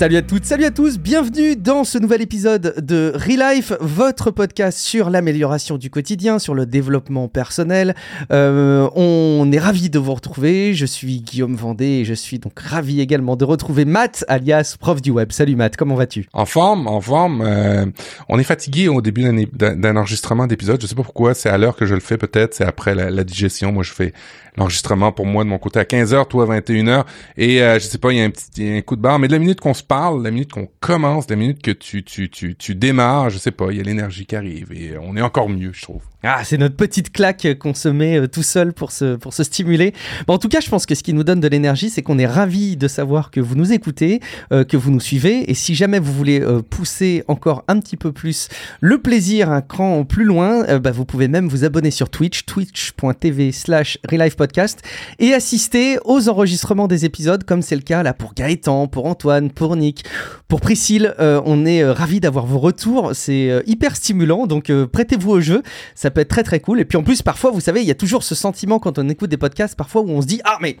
Salut à toutes, salut à tous, bienvenue dans ce nouvel épisode de Relife, votre podcast sur l'amélioration du quotidien, sur le développement personnel. Euh, on est ravi de vous retrouver, je suis Guillaume Vendée et je suis donc ravi également de retrouver Matt, alias prof du web. Salut Matt, comment vas-tu? En forme, en forme. Euh, on est fatigué au début d'un enregistrement d'épisode, je sais pas pourquoi, c'est à l'heure que je le fais peut-être, c'est après la, la digestion, moi je fais l'enregistrement pour moi de mon côté à 15h, toi à 21h. Et euh, je sais pas, il y a un petit un coup de barre, mais de la minute qu'on se parle, la minute qu'on commence, la minute que tu, tu, tu, tu démarres, je sais pas, il y a l'énergie qui arrive et on est encore mieux, je trouve. Ah, c'est notre petite claque qu'on se met euh, tout seul pour se, pour se stimuler. Bon, en tout cas, je pense que ce qui nous donne de l'énergie, c'est qu'on est ravis de savoir que vous nous écoutez, euh, que vous nous suivez. Et si jamais vous voulez euh, pousser encore un petit peu plus le plaisir un cran plus loin, bah, vous pouvez même vous abonner sur Twitch, twitch.tv slash Podcast, et assister aux enregistrements des épisodes, comme c'est le cas là pour Gaëtan, pour Antoine, pour Nick, pour Priscille. on est ravis d'avoir vos retours. C'est hyper stimulant, donc prêtez-vous au jeu. Peut être très très cool. Et puis en plus, parfois, vous savez, il y a toujours ce sentiment quand on écoute des podcasts, parfois où on se dit Ah, mais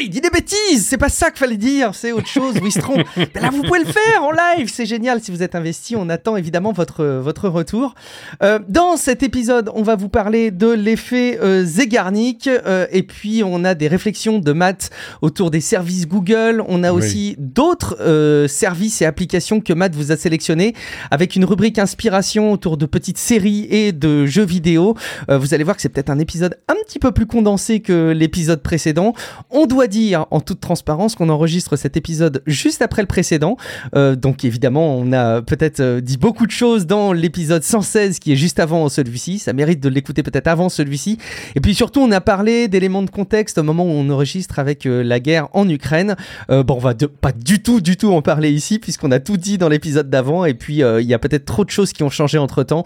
il dit des bêtises, c'est pas ça qu'il fallait dire, c'est autre chose, se trompe. là, vous pouvez le faire en live, c'est génial. Si vous êtes investi, on attend évidemment votre, votre retour. Euh, dans cet épisode, on va vous parler de l'effet euh, Zegarnik, euh, et puis on a des réflexions de Matt autour des services Google. On a aussi d'autres euh, services et applications que Matt vous a sélectionnés, avec une rubrique inspiration autour de petites séries et de jeux vidéo. Euh, vous allez voir que c'est peut-être un épisode un petit peu plus condensé que l'épisode précédent. On doit dire en toute transparence qu'on enregistre cet épisode juste après le précédent. Euh, donc évidemment, on a peut-être euh, dit beaucoup de choses dans l'épisode 116 qui est juste avant celui-ci. Ça mérite de l'écouter peut-être avant celui-ci. Et puis surtout, on a parlé d'éléments de contexte au moment où on enregistre avec euh, la guerre en Ukraine. bon, on va pas du tout, du tout en parler ici puisqu'on a tout dit dans l'épisode d'avant. Et puis il y a peut-être trop de choses qui ont changé entre temps.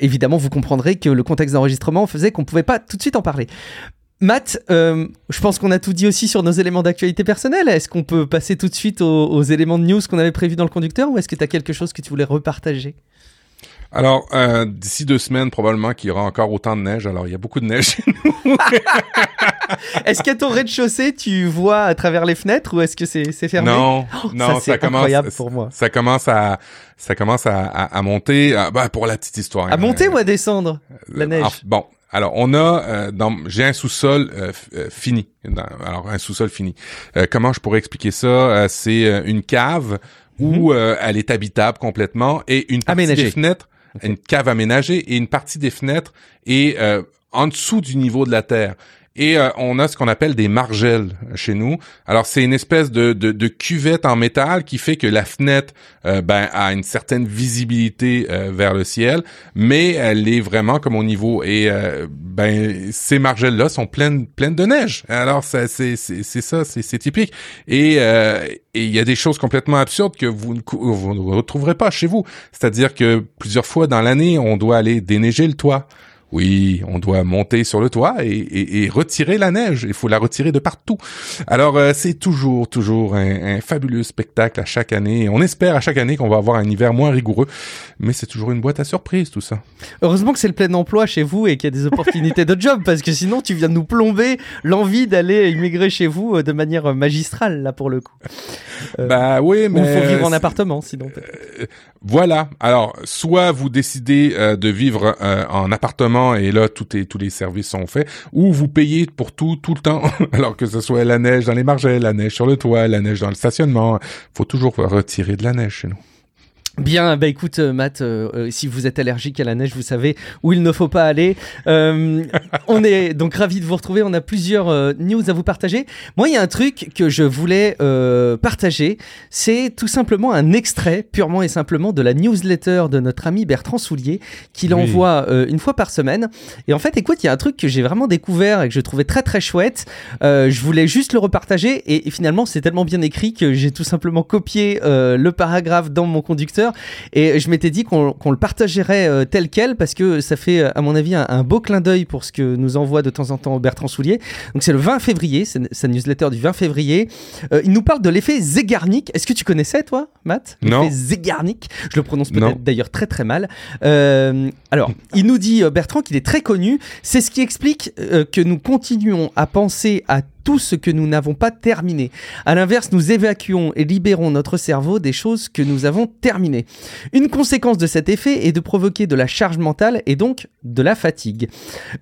évidemment, vous comprendrez que le contexte d'enregistrement faisait qu'on pouvait pas tout de suite en parler. Matt, euh, je pense qu'on a tout dit aussi sur nos éléments d'actualité personnelle. Est-ce qu'on peut passer tout de suite aux, éléments de news qu'on avait prévus dans le conducteur ou est-ce que tu as quelque chose que tu voulais repartager? Alors, euh, d'ici deux semaines, probablement qu'il y aura encore autant de neige. Alors, il y a beaucoup de neige chez nous. est-ce qu'à ton rez-de-chaussée, tu vois à travers les fenêtres ou est-ce que c'est fermé? Non, oh, non, ça, commence. Incroyable pour moi. Ça commence à, ça commence à, à, monter. bah, pour la petite histoire. À monter ou à descendre la euh, neige? Bon, alors, on a euh, dans j'ai un sous-sol euh, euh, fini. alors un sous-sol fini. comment je pourrais expliquer ça? C'est une cave où mhm. elle est habitable complètement et une partie des fenêtres, une cave aménagée et une partie des fenêtres est en dessous du niveau de la terre. Et euh, on a ce qu'on appelle des margelles chez nous. Alors c'est une espèce de, de, de, cuvette en métal qui fait que la fenêtre euh, ben, a une certaine visibilité euh, vers le ciel, mais elle est vraiment comme au niveau. Et ben ces margelles là sont pleines pleines de neige. Alors c'est c'est ça c'est typique. Et il y a des choses complètement absurdes que vous ne, vous ne retrouverez pas chez vous. C'est-à-dire que plusieurs fois dans l'année, on doit aller déneiger le toit. Oui, on doit monter sur le toit et, retirer la neige. Il faut la retirer de partout. Alors, euh, c'est toujours, toujours un, fabuleux spectacle à chaque année. On espère à chaque année qu'on va avoir un hiver moins rigoureux, mais c'est toujours une boîte à surprise tout ça. Heureusement que c'est le plein emploi chez vous et qu'il y a des opportunités de job, parce que sinon tu viens de nous plomber l'envie d'aller immigrer chez vous euh, de manière magistrale là pour le coup. Euh, bah oui, mais il faut vivre en appartement sinon. voilà. Alors, soit vous décidez de vivre en appartement et là tous les services sont faits ou vous payez pour tout tout le temps alors que ce soit la neige dans les margelles, la neige sur le toit, la neige dans le stationnement, faut toujours retirer de la neige chez nous. Bien, bah écoute, euh, Matt, euh, euh, si vous êtes allergique à la neige, vous savez où il ne faut pas aller. on est donc ravis de vous retrouver. On a plusieurs news à vous partager. Moi, il y a un truc que je voulais partager. C'est tout simplement un extrait, purement et simplement, de la newsletter de notre ami Bertrand Soulier, qu'il envoie une fois par semaine. Et en fait, écoute, il y a un truc que j'ai vraiment découvert et que je trouvais très très chouette. je voulais juste le repartager et, finalement, c'est tellement bien écrit que j'ai tout simplement copié le paragraphe dans mon conducteur et je m'étais dit qu'on le partagerait euh, tel quel parce que ça fait, à mon avis, un, beau clin d'œil pour ce que nous envoie de temps en temps Bertrand Soulier. Donc c'est le 20 février, c'est sa newsletter du 20 février. Euh, il nous parle de l'effet Zegarnik. Est-ce que tu connaissais, toi, Matt? Non. L'effet Zegarnik. Je le prononce peut-être d'ailleurs très très mal. Euh, alors, il nous dit, Bertrand, qu'il est très connu. C'est ce qui explique que nous continuons à penser à tout ce que nous n'avons pas terminé. À l'inverse, nous évacuons et libérons notre cerveau des choses que nous avons terminées. Une conséquence de cet effet est de provoquer de la charge mentale et donc de la fatigue.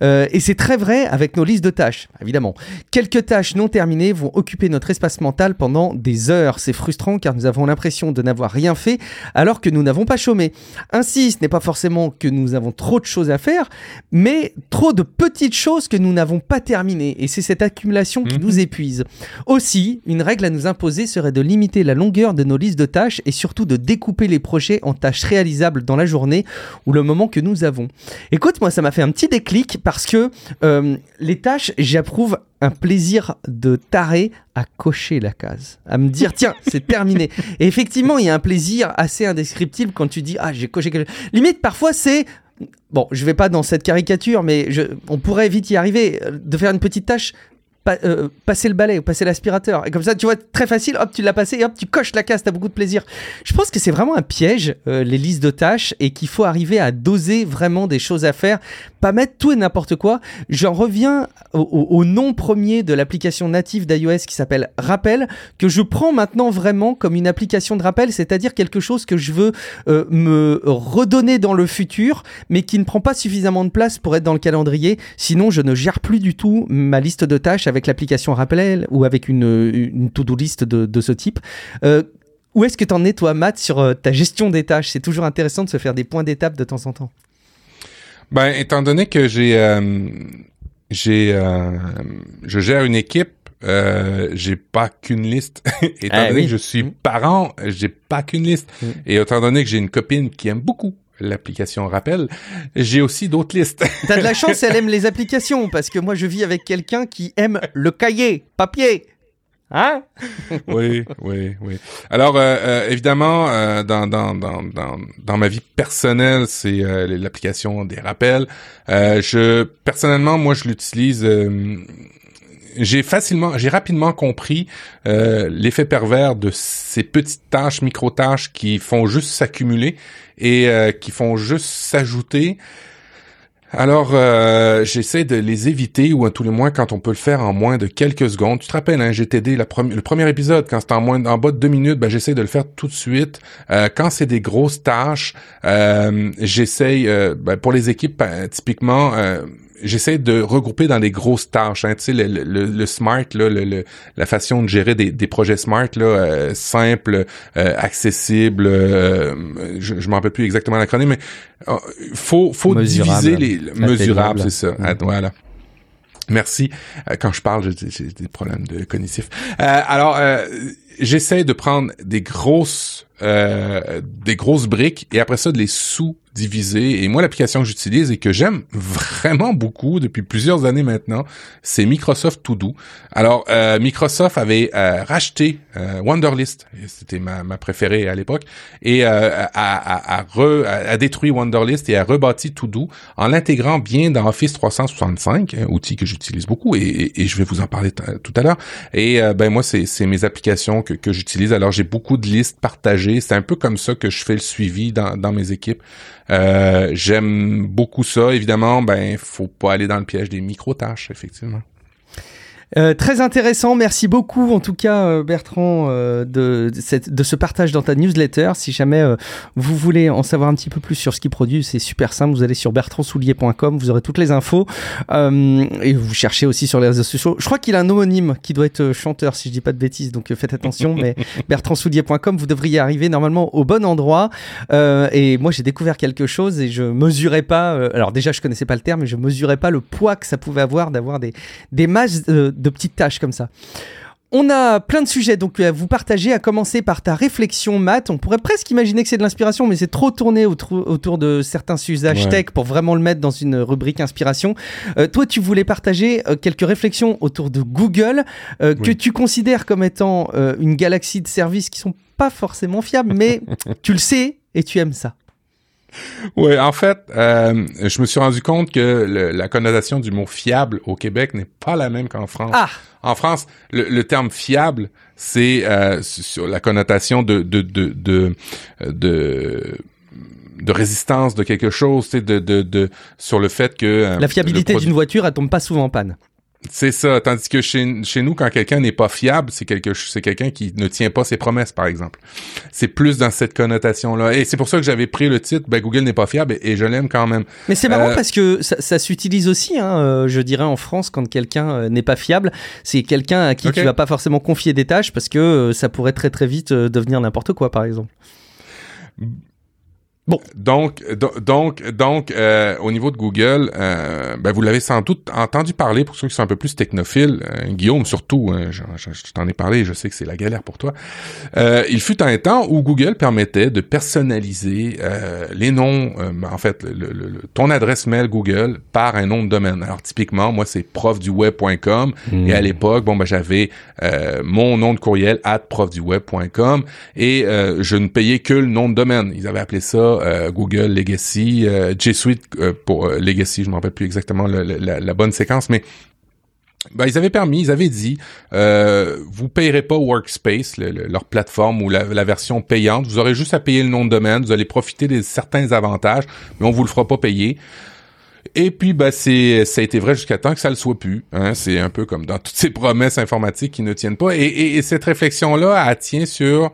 Euh, et c'est très vrai avec nos listes de tâches, évidemment. Quelques tâches non terminées vont occuper notre espace mental pendant des heures. C'est frustrant car nous avons l'impression de n'avoir rien fait alors que nous n'avons pas chômé. Ainsi, ce n'est pas forcément que nous avons trop de choses à faire, mais trop de petites choses que nous n'avons pas terminées. Et c'est cette accumulation qui nous épuise. Aussi, une règle à nous imposer serait de limiter la longueur de nos listes de tâches et surtout de découper les projets en tâches réalisables dans la journée ou le moment que nous avons. Écoute, moi, ça m'a fait un petit déclic parce que euh, les tâches, j'approuve un plaisir de taré à cocher la case, à me dire tiens c'est terminé. Et effectivement il y a un plaisir assez indescriptible quand tu dis ah j'ai coché quelque chose. Limite parfois c'est bon je vais pas dans cette caricature mais je, on pourrait vite y arriver euh, de faire une petite tâche euh, passer le balai ou passer l'aspirateur. Et comme ça, tu vois, très facile, hop, tu l'as passé et hop, tu coches la case, t'as beaucoup de plaisir. Je pense que c'est vraiment un piège, euh, les listes de tâches, et qu'il faut arriver à doser vraiment des choses à faire, pas mettre tout et n'importe quoi. J'en reviens au, nom premier de l'application native d'iOS qui s'appelle Rappel, que je prends maintenant vraiment comme une application de rappel, c'est-à-dire quelque chose que je veux euh, me redonner dans le futur, mais qui ne prend pas suffisamment de place pour être dans le calendrier. Sinon, je ne gère plus du tout ma liste de tâches l'application Rappel ou avec une, une to-do list de, ce type. Euh, où est-ce que tu en es, toi, Matt, sur euh, ta gestion des tâches? C'est toujours intéressant de se faire des points d'étape de temps en temps. Ben, étant donné que j'ai, euh, j'ai, je gère une équipe, j'ai pas qu'une liste. étant ah donné que je suis mm. parent, j'ai pas qu'une liste. Mm. Et étant donné que j'ai une copine qui aime beaucoup l'application rappel, j'ai aussi d'autres listes. T'as de la chance, elle aime les applications, parce que moi je vis avec quelqu'un qui aime le cahier, papier. Hein? Oui, oui, oui. Alors euh, euh, évidemment, euh, dans, dans, dans, dans, dans ma vie personnelle, c'est l'application des rappels. je personnellement, moi, je l'utilise j'ai facilement, j'ai rapidement compris euh, l'effet pervers de ces petites tâches, micro-tâches qui font juste s'accumuler et euh, qui font juste s'ajouter. Alors, euh, j'essaie de les éviter, ou à tous les moins quand on peut le faire en moins de quelques secondes. Tu te rappelles, hein, GTD, la le premier épisode, quand c'est en moins en bas de deux minutes, ben, j'essaie de le faire tout de suite. Euh, quand c'est des grosses tâches, euh, j'essaie, ben, pour les équipes, ben, typiquement, j'essaie de regrouper dans des grosses tâches. Hein, tu sais, le, le, le smart, là, le, la façon de gérer des, des projets smart, là, euh, simple, euh, accessible. Euh, je, je m'en rappelle plus exactement l'acronyme, mais euh, faut faut diviser les mesurables, c'est ça. Mm-hmm. Voilà. Merci. quand je parle, j'ai des problèmes de cognitif. alors, j'essaie de prendre des grosses des grosses briques et après ça de les sous Et moi, l'application que j'utilise et que j'aime vraiment beaucoup depuis plusieurs années maintenant, c'est Microsoft To Do. Alors, euh, Microsoft avait euh, racheté euh, Wonderlist, c'était ma, ma préférée à l'époque, et a, a, a, re, a, détruit Wonderlist et a rebâti To Do en l'intégrant bien dans Office 365, un outil que j'utilise beaucoup et, et, je vais vous en parler tout à l'heure. Et ben moi, c'est mes applications que, que j'utilise. Alors, j'ai beaucoup de listes partagées. C'est un peu comme ça que je fais le suivi dans, dans mes équipes. Euh, j'aime beaucoup ça. Évidemment, ben, faut pas aller dans le piège des micro-tâches, effectivement. Euh, très intéressant, merci beaucoup en tout cas euh, Bertrand euh, de, de, ce partage dans ta newsletter. Si jamais vous voulez en savoir un petit peu plus sur ce qu'il produit, c'est super simple, vous allez sur bertrandsoulier.com, vous aurez toutes les infos et vous cherchez aussi sur les réseaux sociaux. Je crois qu'il a un homonyme qui doit être chanteur si je dis pas de bêtises, donc faites attention, mais bertrandsoulier.com, vous devriez arriver normalement au bon endroit. et moi j'ai découvert quelque chose et je mesurais pas, alors déjà je connaissais pas le terme, mais je mesurais pas le poids que ça pouvait avoir d'avoir des, des masses de petites tâches comme ça. On a plein de sujets donc à vous partager, à commencer par ta réflexion, Matt. On pourrait presque imaginer que c'est de l'inspiration, mais c'est trop tourné autour, de certains usages tech pour vraiment le mettre dans une rubrique inspiration. Euh, toi, tu voulais partager euh, quelques réflexions autour de Google, euh, que tu considères comme étant une galaxie de services qui sont pas forcément fiables, mais tu le sais et tu aimes ça. Oui, en fait, euh, je me suis rendu compte que la connotation du mot fiable au Québec n'est pas la même qu'en France. Ah. En France, le, terme fiable, c'est euh, sur la connotation de de de de, de de résistance de quelque chose, c'est de, de, de sur le fait que euh, la fiabilité d'une voiture, elle tombe pas souvent en panne. C'est ça. Tandis que chez, chez nous, quand quelqu'un n'est pas fiable, c'est quelque, c'est quelqu'un qui ne tient pas ses promesses, par exemple. C'est plus dans cette connotation-là. Et c'est pour ça que j'avais pris le titre, ben, Google n'est pas fiable, et, je l'aime quand même. Mais c'est marrant euh, parce que ça, ça s'utilise aussi, hein, euh, je dirais, en France, quand quelqu'un euh, n'est pas fiable. C'est quelqu'un à qui tu vas pas forcément confier des tâches parce que ça pourrait très très vite devenir n'importe quoi, par exemple. Bon. Donc, donc, donc, euh, au niveau de Google, euh, ben vous l'avez sans doute entendu parler pour ceux qui sont un peu plus technophiles. Euh, Guillaume, surtout, hein, je, t'en ai parlé, je sais que c'est la galère pour toi. il fut un temps où Google permettait de personnaliser les noms, en fait, le, ton adresse mail Google par un nom de domaine. Alors typiquement, moi c'est profduweb.com et à hmm. l'époque, bon ben j'avais mon nom de courriel at profduweb.com et je ne payais que le nom de domaine. Ils avaient appelé ça euh, Google Legacy, euh, euh, pour Legacy, je me rappelle plus exactement la, bonne séquence, mais ben, ils avaient permis, ils avaient dit, euh, vous payerez pas Workspace, leur plateforme ou la, version payante, vous aurez juste à payer le nom de domaine, vous allez profiter de certains avantages, mais on vous le fera pas payer. Et puis, ben, c'est, ça a été vrai jusqu'à temps que ça le soit plus. Hein. C'est un peu comme dans toutes ces promesses informatiques qui ne tiennent pas. Et, cette réflexion-là, tient sur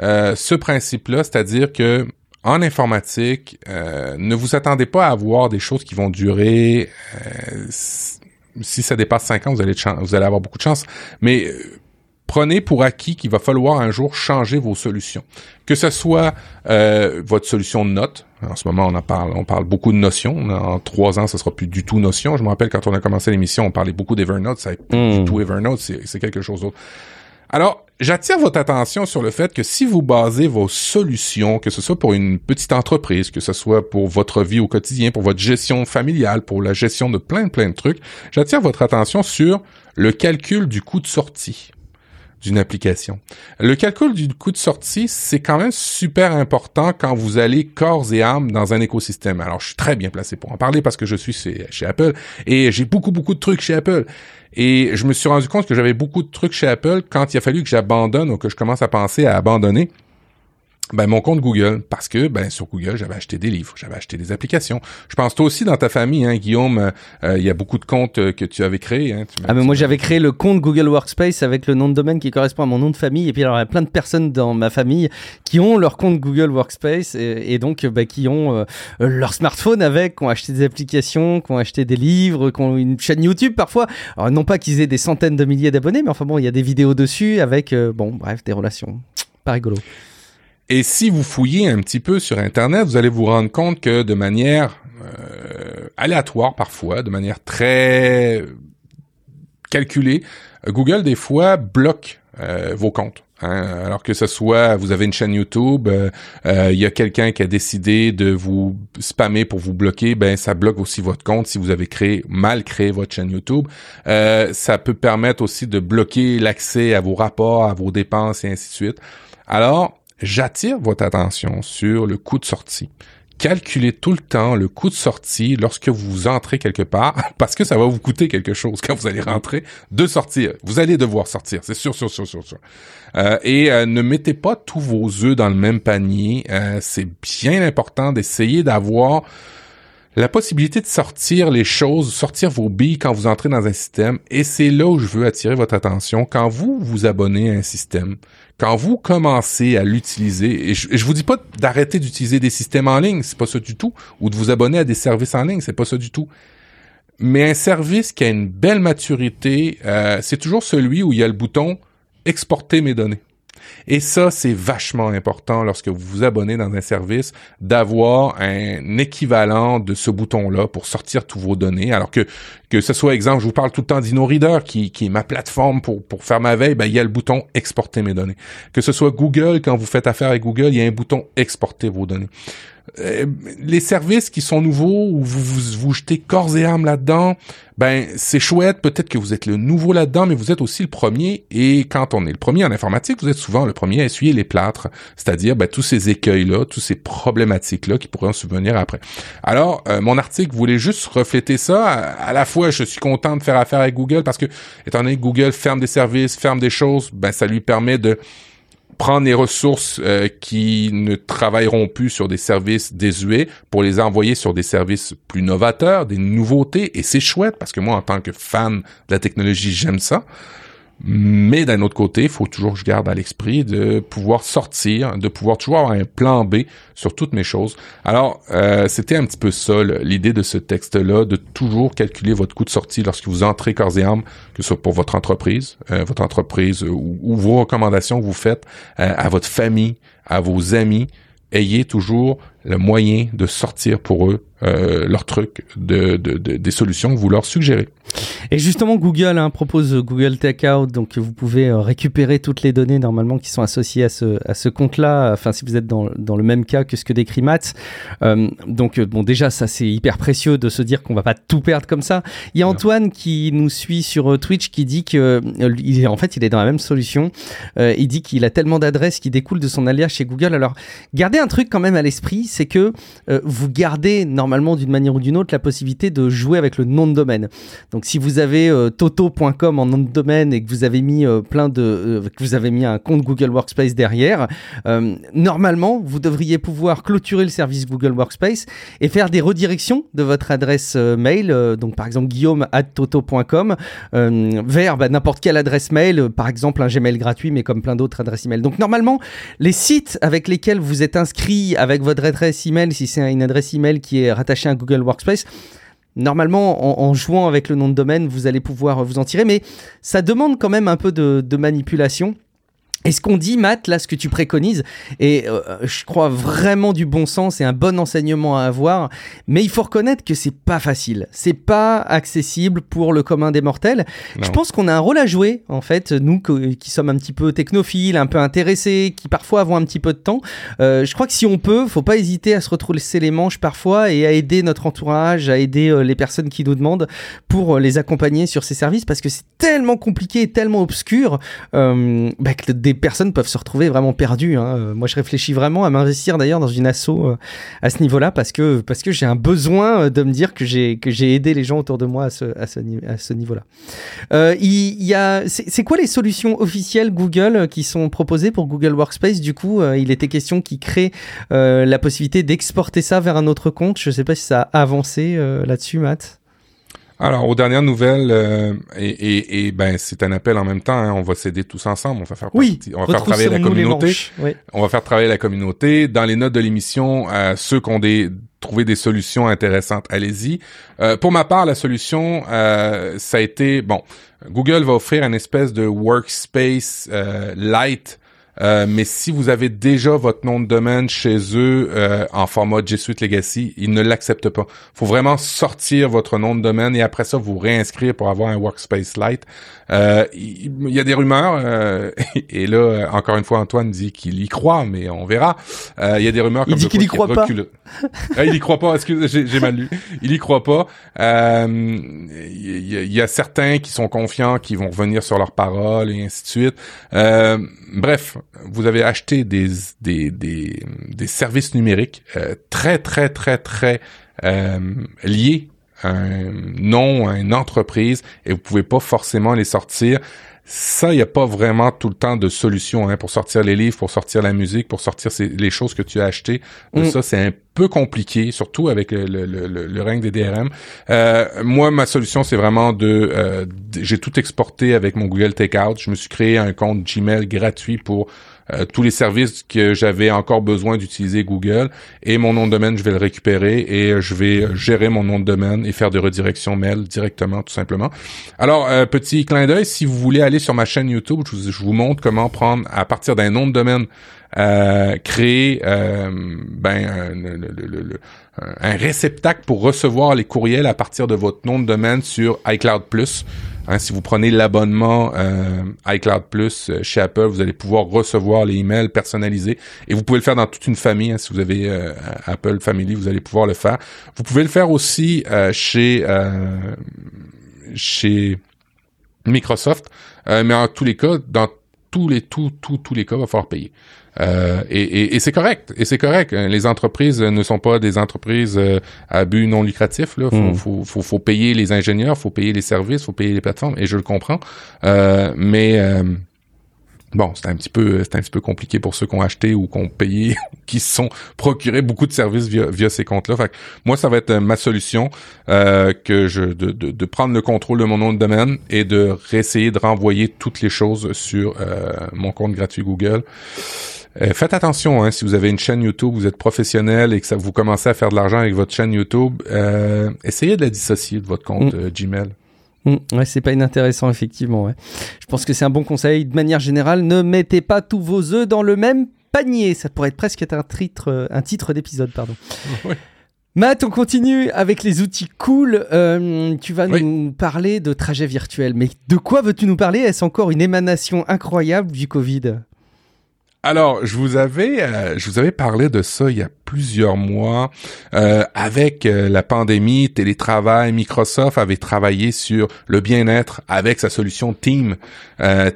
ce principe-là, c'est-à-dire que en informatique, euh, ne vous attendez pas à avoir des choses qui vont durer. Euh, si ça dépasse 5 ans, vous allez, vous allez avoir beaucoup de chance. Mais euh, prenez pour acquis qu'il va falloir un jour changer vos solutions. Que ce soit votre solution de notes. En ce moment, on en parle, on parle beaucoup de notions. En trois ans, ce sera plus du tout notion. Je me rappelle quand on a commencé l'émission, on parlait beaucoup d'Evernote. Ça plus du hmm. tout Evernote. C'est quelque chose d'autre. Alors, j'attire votre attention sur le fait que si vous basez vos solutions, que ce soit pour une petite entreprise, que ce soit pour votre vie au quotidien, pour votre gestion familiale, pour la gestion de plein plein de trucs, j'attire votre attention sur le calcul du coût de sortie d'une application. Le calcul du coût de sortie, c'est quand même super important quand vous allez corps et âme dans un écosystème. Alors, je suis très bien placé pour en parler parce que je suis chez Apple et j'ai beaucoup, beaucoup de trucs chez Apple. Et je me suis rendu compte que j'avais beaucoup de trucs chez Apple quand il a fallu que j'abandonne ou que je commence à penser à abandonner ben, mon compte Google, parce que ben, sur Google, j'avais acheté des livres, j'avais acheté des applications. Je pense toi aussi dans ta famille, hein, Guillaume, euh, euh, il y a beaucoup de comptes euh, que tu avais créés. Hein, ah mais moi j'avais créé le compte Google Workspace avec le nom de domaine qui correspond à mon nom de famille. Et puis alors il y a plein de personnes dans ma famille qui ont leur compte Google Workspace et, donc bah, qui ont leur smartphone avec, qui ont acheté des applications, qui ont acheté des livres, qui ont une chaîne YouTube parfois. Alors non pas qu'ils aient des centaines de milliers d'abonnés, mais enfin bon, il y a des vidéos dessus avec, bon bref, des relations. Pas rigolo. Et si vous fouillez un petit peu sur Internet, vous allez vous rendre compte que de manière euh, aléatoire parfois, de manière très calculée, Google des fois bloque euh, vos comptes. Hein. Alors que ce soit, vous avez une chaîne YouTube, euh, il y a quelqu'un qui a décidé de vous spammer pour vous bloquer, ben ça bloque aussi votre compte si vous avez créé mal créé votre chaîne YouTube. ça peut permettre aussi de bloquer l'accès à vos rapports, à vos dépenses et ainsi de suite. Alors, j'attire votre attention sur le coût de sortie. Calculez tout le temps le coût de sortie lorsque vous entrez quelque part, parce que ça va vous coûter quelque chose quand vous allez rentrer de sortir. Vous allez devoir sortir, c'est sûr, sûr, sûr, sûr, sûr. Euh, et euh, ne mettez pas tous vos œufs dans le même panier. Euh, c'est bien important d'essayer d'avoir la possibilité de sortir les choses, sortir vos billes quand vous entrez dans un système. Et c'est là où je veux attirer votre attention. Quand vous vous abonnez à un système, quand vous commencez à l'utiliser, et je, vous dis pas d'arrêter d'utiliser des systèmes en ligne, c'est pas ça du tout, ou de vous abonner à des services en ligne, c'est pas ça du tout. Mais un service qui a une belle maturité, euh, c'est toujours celui où il y a le bouton exporter mes données. Et ça, c'est vachement important lorsque vous vous abonnez dans un service d'avoir un équivalent de ce bouton-là pour sortir tous vos données. Alors que que ce soit exemple, je vous parle tout le temps d'InnoReader qui, qui est ma plateforme pour, pour faire ma veille, ben, il y a le bouton exporter mes données. Que ce soit Google, quand vous faites affaire avec Google, il y a un bouton exporter vos données. Euh, les services qui sont nouveaux où vous, vous jetez corps et âme là-dedans, ben c'est chouette. Peut-être que vous êtes le nouveau là-dedans, mais vous êtes aussi le premier. Et quand on est le premier en informatique, vous êtes souvent le premier à essuyer les plâtres, c'est-à-dire ben, tous ces écueils-là, tous ces problématiques-là qui pourraient en subvenir après. Alors, euh, mon article voulait juste refléter ça. À, la fois, je suis content de faire affaire avec Google parce que, étant donné que Google ferme des services, ferme des choses, ben ça lui permet de prendre les ressources qui ne travailleront plus sur des services désuets pour les envoyer sur des services plus novateurs, des nouveautés, et c'est chouette parce que moi, en tant que fan de la technologie, j'aime ça. Mais d'un autre côté, il faut toujours que je garde à l'esprit de pouvoir sortir, de pouvoir toujours avoir un plan B sur toutes mes choses. Alors, euh, c'était un petit peu ça l'idée de ce texte-là, de toujours calculer votre coût de sortie lorsque vous entrez corps et âme, que ce soit pour votre entreprise, euh, votre entreprise ou, vos recommandations que vous faites euh, à votre famille, à vos amis. Ayez toujours le moyen de sortir pour eux euh, leur truc, de, de, des solutions que vous leur suggérez. Et justement, Google hein, propose Google Takeout, donc vous pouvez euh, récupérer toutes les données normalement qui sont associées à ce, à ce compte-là. Enfin, si vous êtes dans, dans le même cas que ce que décrit Matt. Euh, donc, euh, bon, déjà, ça c'est hyper précieux de se dire qu'on va pas tout perdre comme ça. Il y a Antoine qui nous suit sur Twitch qui dit que, il est, en fait, il est dans la même solution. il dit qu'il a tellement d'adresses qui découlent de son alias chez Google. Alors, gardez un truc quand même à l'esprit, c'est que vous gardez normalement d'une manière ou d'une autre la possibilité de jouer avec le nom de domaine. Donc, si vous avez euh, toto.com en nom de domaine et que vous avez mis euh, plein de, euh, que vous avez mis un compte Google Workspace derrière, normalement, vous devriez pouvoir clôturer le service Google Workspace et faire des redirections de votre adresse mail, donc par exemple guillaume toto.com vers bah, n'importe quelle adresse mail, par exemple un Gmail gratuit, mais comme plein d'autres adresses email. Donc normalement, les sites avec lesquels vous êtes inscrit avec votre adresse email, si c'est une adresse email qui est rattachée à Google Workspace, Normalement, en, jouant avec le nom de domaine, vous allez pouvoir vous en tirer, mais ça demande quand même un peu de manipulation. Et ce qu'on dit, Matt, là, ce que tu préconises, et euh, je crois vraiment du bon sens et un bon enseignement à avoir, mais il faut reconnaître que c'est pas facile, c'est pas accessible pour le commun des mortels. Je pense qu'on a un rôle à jouer, en fait, nous qui sommes un petit peu technophiles, un peu intéressés, qui parfois avons un petit peu de temps. Euh, je crois que si on peut, faut pas hésiter à se retrousser les manches parfois et à aider notre entourage, à aider euh, les personnes qui nous demandent pour les accompagner sur ces services, parce que c'est tellement compliqué et tellement obscur bah, que des personnes peuvent se retrouver vraiment perdues. Hein. Euh, moi, je réfléchis vraiment à m'investir d'ailleurs dans une asso euh, à ce niveau-là parce que, parce que j'ai un besoin euh, de me dire que j'ai, que j'ai aidé les gens autour de moi à ce, à ce, niveau-là. il, y a, c'est, quoi les solutions officielles Google qui sont proposées pour Google Workspace? Du coup, il était question qu'ils créent la possibilité d'exporter ça vers un autre compte. Je ne sais pas si ça a avancé là-dessus, Matt. Alors, aux dernières nouvelles, euh, et, et, et, ben c'est un appel en même temps. Hein, on va s'aider tous ensemble. On va faire oui, on va faire travailler la communauté. On va faire travailler la communauté. Dans les notes de l'émission, euh, ceux qui ont des trouvé des solutions intéressantes, allez-y. Euh, pour ma part, la solution, euh, ça a été bon. Google va offrir une espèce de workspace light euh, mais si vous avez déjà votre nom de domaine chez eux euh, en format G Suite Legacy, ils ne l'acceptent pas. faut vraiment sortir votre nom de domaine et après ça, vous réinscrire pour avoir un Workspace Lite. Euh, il y, a des rumeurs, euh, et là, encore une fois, Antoine dit qu'il y croit, mais on verra. Euh, il y a des rumeurs comme il dit qu'il y croit pas. ah, il y croit pas, excusez, j'ai mal lu. Il y croit pas. Il y, y, a certains qui sont confiants, qui vont revenir sur leurs paroles et ainsi de suite. bref, vous avez acheté des, des, des, services numériques très, très, très, très liés un nom, une entreprise, et vous pouvez pas forcément les sortir. Ça, il n'y a pas vraiment tout le temps de solution hein, pour sortir les livres, pour sortir la musique, pour sortir les choses que tu as achetées. Mm. Ça, c'est un peu compliqué, surtout avec le, le, le, règne des DRM. Euh, moi, ma solution, c'est vraiment de... Euh, j'ai tout exporté avec mon Google Takeout. Je me suis créé un compte Gmail gratuit pour euh, tous les services que j'avais encore besoin d'utiliser Google et mon nom de domaine, je vais le récupérer et je vais gérer mon nom de domaine et faire des redirections mail directement, tout simplement. Alors, euh, petit clin d'œil, si vous voulez aller sur ma chaîne YouTube, je vous, montre comment prendre à partir d'un nom de domaine euh, créer ben, un, réceptacle pour recevoir les courriels à partir de votre nom de domaine sur iCloud Plus. Hein, si vous prenez l'abonnement euh, iCloud Plus euh, chez Apple, vous allez pouvoir recevoir les emails personnalisés et vous pouvez le faire dans toute une famille. Hein, si vous avez euh, Apple Family, vous allez pouvoir le faire. Vous pouvez le faire aussi chez chez Microsoft, mais en tous les cas, dans tous les tous tous tous les cas, il va falloir payer. Euh, et, et, c'est correct. Et c'est correct. Les entreprises ne sont pas des entreprises euh, à but non lucratif. Là, faut, hmm. faut, faut, faut, payer les ingénieurs, faut payer les services, faut payer les plateformes. Et je le comprends. Euh, mais Bon, c'est un petit peu, c'est un petit peu compliqué pour ceux qui ont acheté ou qui ont payé, qui se sont procurés beaucoup de services via, ces comptes-là. Fait moi, ça va être ma solution euh, que je de, de, prendre le contrôle de mon nom de domaine et de réessayer de renvoyer toutes les choses sur euh, mon compte gratuit Google. Euh, faites attention, hein, si vous avez une chaîne YouTube, vous êtes professionnel et que ça vous commencez à faire de l'argent avec votre chaîne YouTube, euh, essayez de la dissocier de votre compte mm. Gmail. Mm. ouais, c'est pas inintéressant, effectivement. Ouais. Je pense que c'est un bon conseil. De manière générale, ne mettez pas tous vos œufs dans le même panier. Ça pourrait être presque être un titre, euh, un titre d'épisode, pardon. Matt, on continue avec les outils cool. Euh, tu vas nous parler de trajet virtuel. Mais de quoi veux-tu nous parler? Est-ce encore une émanation incroyable du Covid? Alors, je vous avais, euh, je vous avais parlé de ça il y a plusieurs mois. Euh, avec euh, la pandémie, télétravail, Microsoft avait travaillé sur le bien-être avec sa solution Team.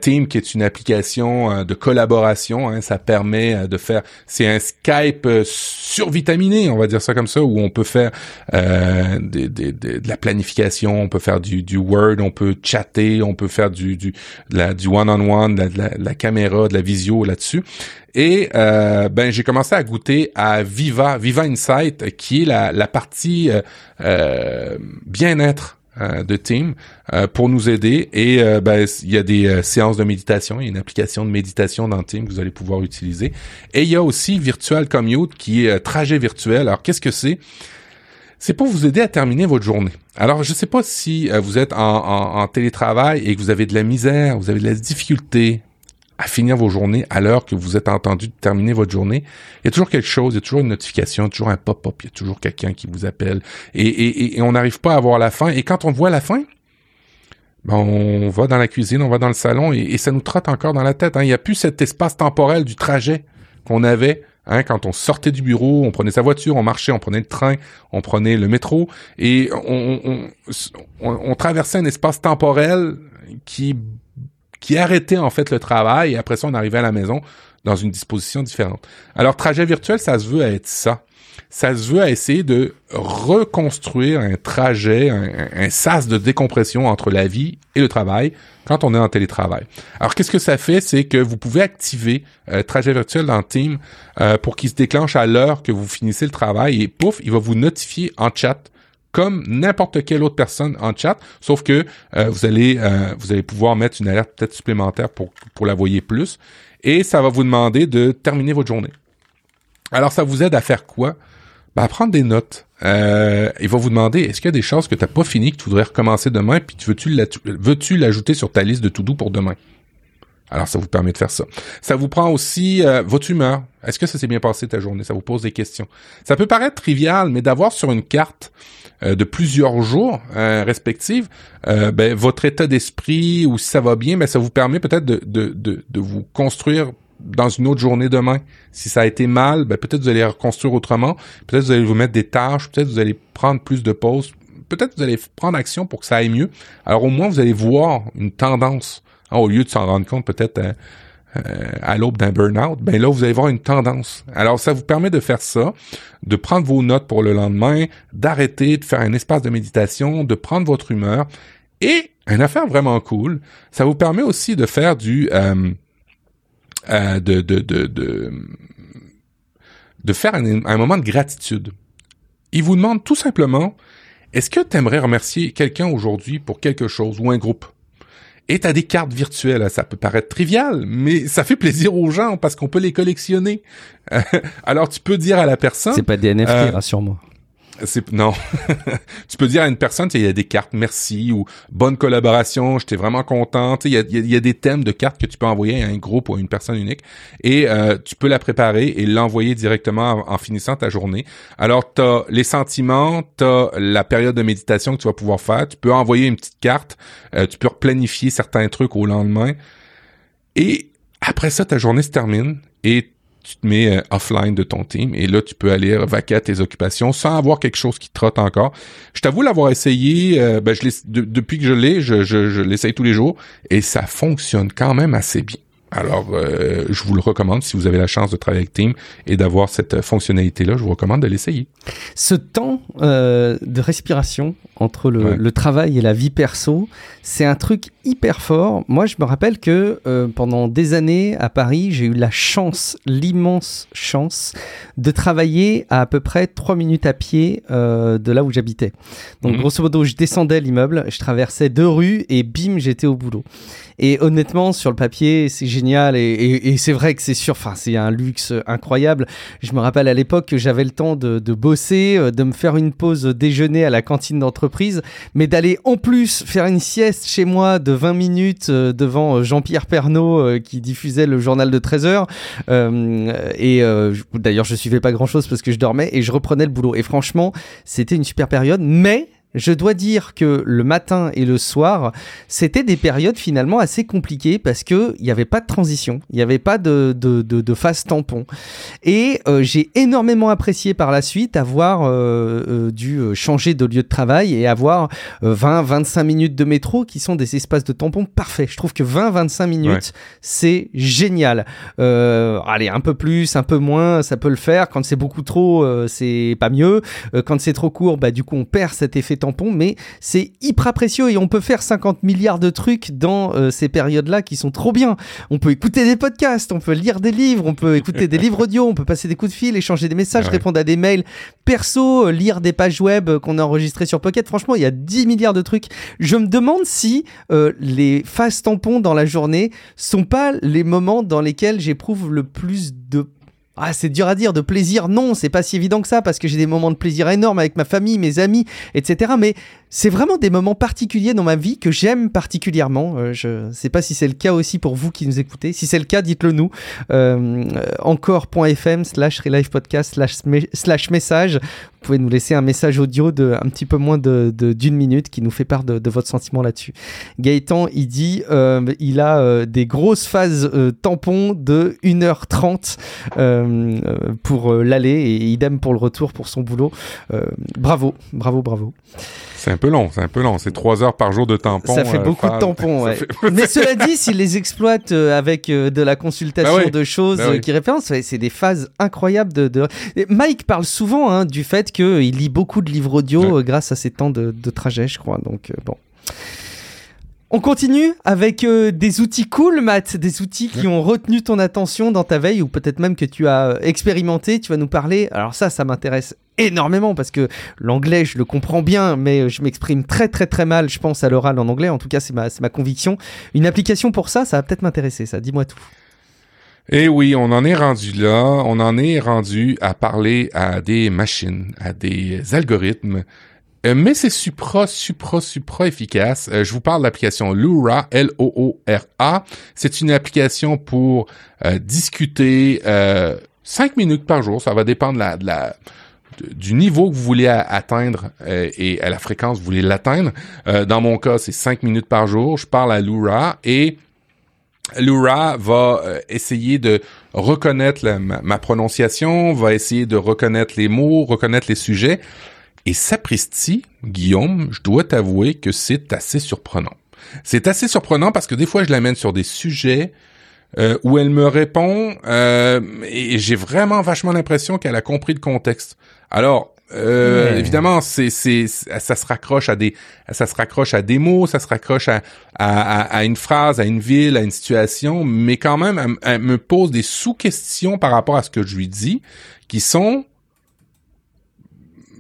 Team qui est une application de collaboration. Hein, ça permet de faire, c'est un Skype survitaminé, on va dire ça comme ça, où on peut faire de la planification, on peut faire du, du, Word, on peut chatter, on peut faire du du du one-on-one, la, de la caméra, de la visio là-dessus. Et euh, ben j'ai commencé à goûter à Viva, Viva Insight, qui est la, partie euh, euh bien-être de Team pour nous aider. Et ben il y a des séances de méditation, il y a une application de méditation dans Team que vous allez pouvoir utiliser. Et il y a aussi Virtual Commute qui est trajet virtuel. Alors qu'est-ce que c'est? C'est pour vous aider à terminer votre journée. Alors, je ne sais pas si vous êtes en, en, télétravail et que vous avez de la misère, vous avez de la difficulté à finir vos journées à l'heure que vous êtes entendu de terminer votre journée, il y a toujours quelque chose, il y a toujours une notification, toujours un pop-up, il y a toujours quelqu'un qui vous appelle et, et, et on n'arrive pas à voir la fin. Et quand on voit la fin, ben on va dans la cuisine, on va dans le salon et, ça nous trotte encore dans la tête. Hein. Il n'y a plus cet espace temporel du trajet qu'on avait Hein, quand on sortait du bureau, on prenait sa voiture, on marchait, on prenait le train, on prenait le métro, et on, on, on, on traversait un espace temporel qui qui arrêtait en fait le travail et après ça on arrivait à la maison dans une disposition différente. Alors trajet virtuel, ça se veut à être ça. Ça se veut à essayer de reconstruire un trajet, un, sas de décompression entre la vie et le travail quand on est en télétravail. Alors qu'est-ce que ça fait, c'est que vous pouvez activer euh, trajet virtuel dans Team euh, pour qu'il se déclenche à l'heure que vous finissez le travail et pouf, il va vous notifier en chat comme n'importe quelle autre personne en chat, sauf que euh, vous allez euh, vous allez pouvoir mettre une alerte peut-être supplémentaire pour pour la voyer plus et ça va vous demander de terminer votre journée. Alors ça vous aide à faire quoi? Ben, à prendre des notes. Euh, il va vous demander est-ce qu'il y a des choses que tu n'as pas fini que tu voudrais recommencer demain puis veux-tu veux-tu l'ajouter sur ta liste de to-do pour demain? Alors, ça vous permet de faire ça. Ça vous prend aussi euh, votre humeur. Est-ce que ça s'est bien passé ta journée? Ça vous pose des questions. Ça peut paraître trivial, mais d'avoir sur une carte euh, de plusieurs jours euh, respectives, euh, ben, votre état d'esprit ou si ça va bien, ben, ça vous permet peut-être de, de, de, vous construire dans une autre journée demain. Si ça a été mal, ben, peut-être vous allez reconstruire autrement. Peut-être vous allez vous mettre des tâches. Peut-être vous allez prendre plus de pauses. Peut-être vous allez prendre action pour que ça aille mieux. Alors au moins vous allez voir une tendance hein, au lieu de s'en rendre compte peut-être hein, euh, à l'aube d'un burn-out, ben là, vous allez voir une tendance. Alors, ça vous permet de faire ça, de prendre vos notes pour le lendemain, d'arrêter, de faire un espace de méditation, de prendre votre humeur. Et, une affaire vraiment cool, ça vous permet aussi de faire du... Euh, euh, de, de, de, de, faire un, un moment de gratitude. Il vous demande tout simplement, est-ce que tu aimerais remercier quelqu'un aujourd'hui pour quelque chose ou un groupe? Et t'as des cartes virtuelles. Ça peut paraître trivial, mais ça fait plaisir aux gens parce qu'on peut les collectionner. Alors tu peux dire à la personne. C'est pas des NFT, euh, rassure-moi. C'est non. tu peux dire à une personne, il y a des cartes merci ou bonne collaboration, j'étais vraiment content. Il y a, des thèmes de cartes que tu peux envoyer à un groupe ou à une personne unique et euh, tu peux la préparer et l'envoyer directement en, finissant ta journée. Alors tu as les sentiments, tu as la période de méditation que tu vas pouvoir faire. Tu peux envoyer une petite carte, euh, tu peux planifier certains trucs au lendemain et après ça ta journée se termine et tu te mets euh, offline de ton team et là tu peux aller vaquer à tes occupations sans avoir quelque chose qui trotte encore. Je t'avoue l'avoir essayé, euh, ben je depuis que je l'ai, je, je, je l'essaye tous les jours et ça fonctionne quand même assez bien. Alors, euh, je vous le recommande si vous avez la chance de travailler avec Team et d'avoir cette fonctionnalité-là, je vous recommande de l'essayer. Ce temps euh, de respiration, entre le, travail et la vie perso, c'est un truc hyper fort. Moi, je me rappelle que euh, pendant des années à Paris, j'ai eu la chance, l'immense chance, de travailler à à peu près 3 minutes à pied euh, de là où j'habitais. Donc, mhm. grosso modo, je descendais l'immeuble, je traversais deux rues et bim, j'étais au boulot. Et honnêtement, sur le papier, c'est génial. Et, c'est vrai que c'est sûr, enfin, c'est un luxe incroyable. Je me rappelle à l'époque que j'avais le temps de, bosser, euh, de me faire une pause déjeuner à la cantine d'entreprise, mais d'aller en plus faire une sieste chez moi de 20 minutes euh, devant euh, Jean-Pierre Pernaud qui diffusait le journal de 13 heures. et d'ailleurs, je suivais pas grand chose parce que je dormais et je reprenais le boulot. Et franchement, c'était une super période, mais je dois dire que le matin et le soir, c'était des périodes finalement assez compliquées parce que il n'y avait pas de transition, il n'y avait pas de, de, de, phase tampon. Et euh, j'ai énormément apprécié par la suite avoir euh, euh, dû changer de lieu de travail et avoir 20-25 minutes de métro qui sont des espaces de tampon parfaits. Je trouve que 20-25 minutes, c'est génial. allez, un peu plus, un peu moins, ça peut le faire. Quand c'est beaucoup trop, c'est pas mieux. quand c'est trop court, bah, du coup, on perd cet effet tampon, mais c'est hyper précieux et on peut faire 50 milliards de trucs dans euh, ces périodes-là qui sont trop bien. On peut écouter des podcasts, on peut lire des livres, on peut écouter des livres audio, on peut passer des coups de fil, échanger des messages, répondre à des mails perso, euh, lire des pages web euh, qu'on a enregistrées sur Pocket. Franchement, il y a 10 milliards de trucs. Je me demande si les phases tampons dans la journée sont pas les moments dans lesquels j'éprouve le plus de ah, c'est dur à dire, de plaisir, non, c'est pas si évident que ça, parce que j'ai des moments de plaisir énormes avec ma famille, mes amis, etc. Mais c'est vraiment des moments particuliers dans ma vie que j'aime particulièrement. Euh, je sais pas si c'est le cas aussi pour vous qui nous écoutez. Si c'est le cas, dites-le nous. Euh, encore.fm slash relive podcast slash message vous pouvez nous laisser un message audio de un petit peu moins de, d'une minute qui nous fait part de, votre sentiment là-dessus. Gaëtan, il dit, euh, il a euh, des grosses phases tampons de 1h30 pour l'aller et idem pour le retour pour son boulot. bravo, bravo, bravo. C'est un peu long, c'est un peu long. C'est trois heures par jour de tampons. Ça fait beaucoup de tampons, ouais. Mais cela dit, s'il les exploite avec de la consultation bah de choses bah qui référencent, c'est des phases incroyables de. Mike parle souvent hein, du fait qu'il lit beaucoup de livres audio euh, grâce à ses temps de, trajet, je crois. Donc, euh, bon. On continue avec euh, des outils cool, Matt, des outils qui ont retenu ton attention dans ta veille ou peut-être même que tu as expérimenté. Tu vas nous parler. Alors ça, ça m'intéresse énormément parce que l'anglais, je le comprends bien, mais je m'exprime très très très mal, je pense, à l'oral en anglais. En tout cas, c'est ma, ma conviction. Une application pour ça, ça va peut-être m'intéresser, ça. Dis-moi tout. Eh oui, on en est rendu là. On en est rendu à parler à des machines, à des algorithmes. Euh, mais c'est supra, supra, supra efficace. Euh, je vous parle de l'application Lura, L-O-O-R-A. C'est une application pour euh, discuter cinq minutes par jour. Ça va dépendre de la, du niveau que vous voulez atteindre et à la fréquence que vous voulez l'atteindre. dans mon cas, c'est cinq minutes par jour. Je parle à Lura et Lura va essayer de reconnaître ma, prononciation, va essayer de reconnaître les mots, reconnaître les sujets. Et sapristi, Guillaume, je dois t'avouer que c'est assez surprenant. C'est assez surprenant parce que des fois, je l'amène sur des sujets euh, où elle me répond euh, et j'ai vraiment vachement l'impression qu'elle a compris le contexte. Alors, euh, évidemment, c'est, c'est, ça se raccroche à des, ça se raccroche à des mots, ça se raccroche à, à, à une phrase, à une ville, à une situation, mais quand même, elle, me pose des sous-questions par rapport à ce que je lui dis, qui sont,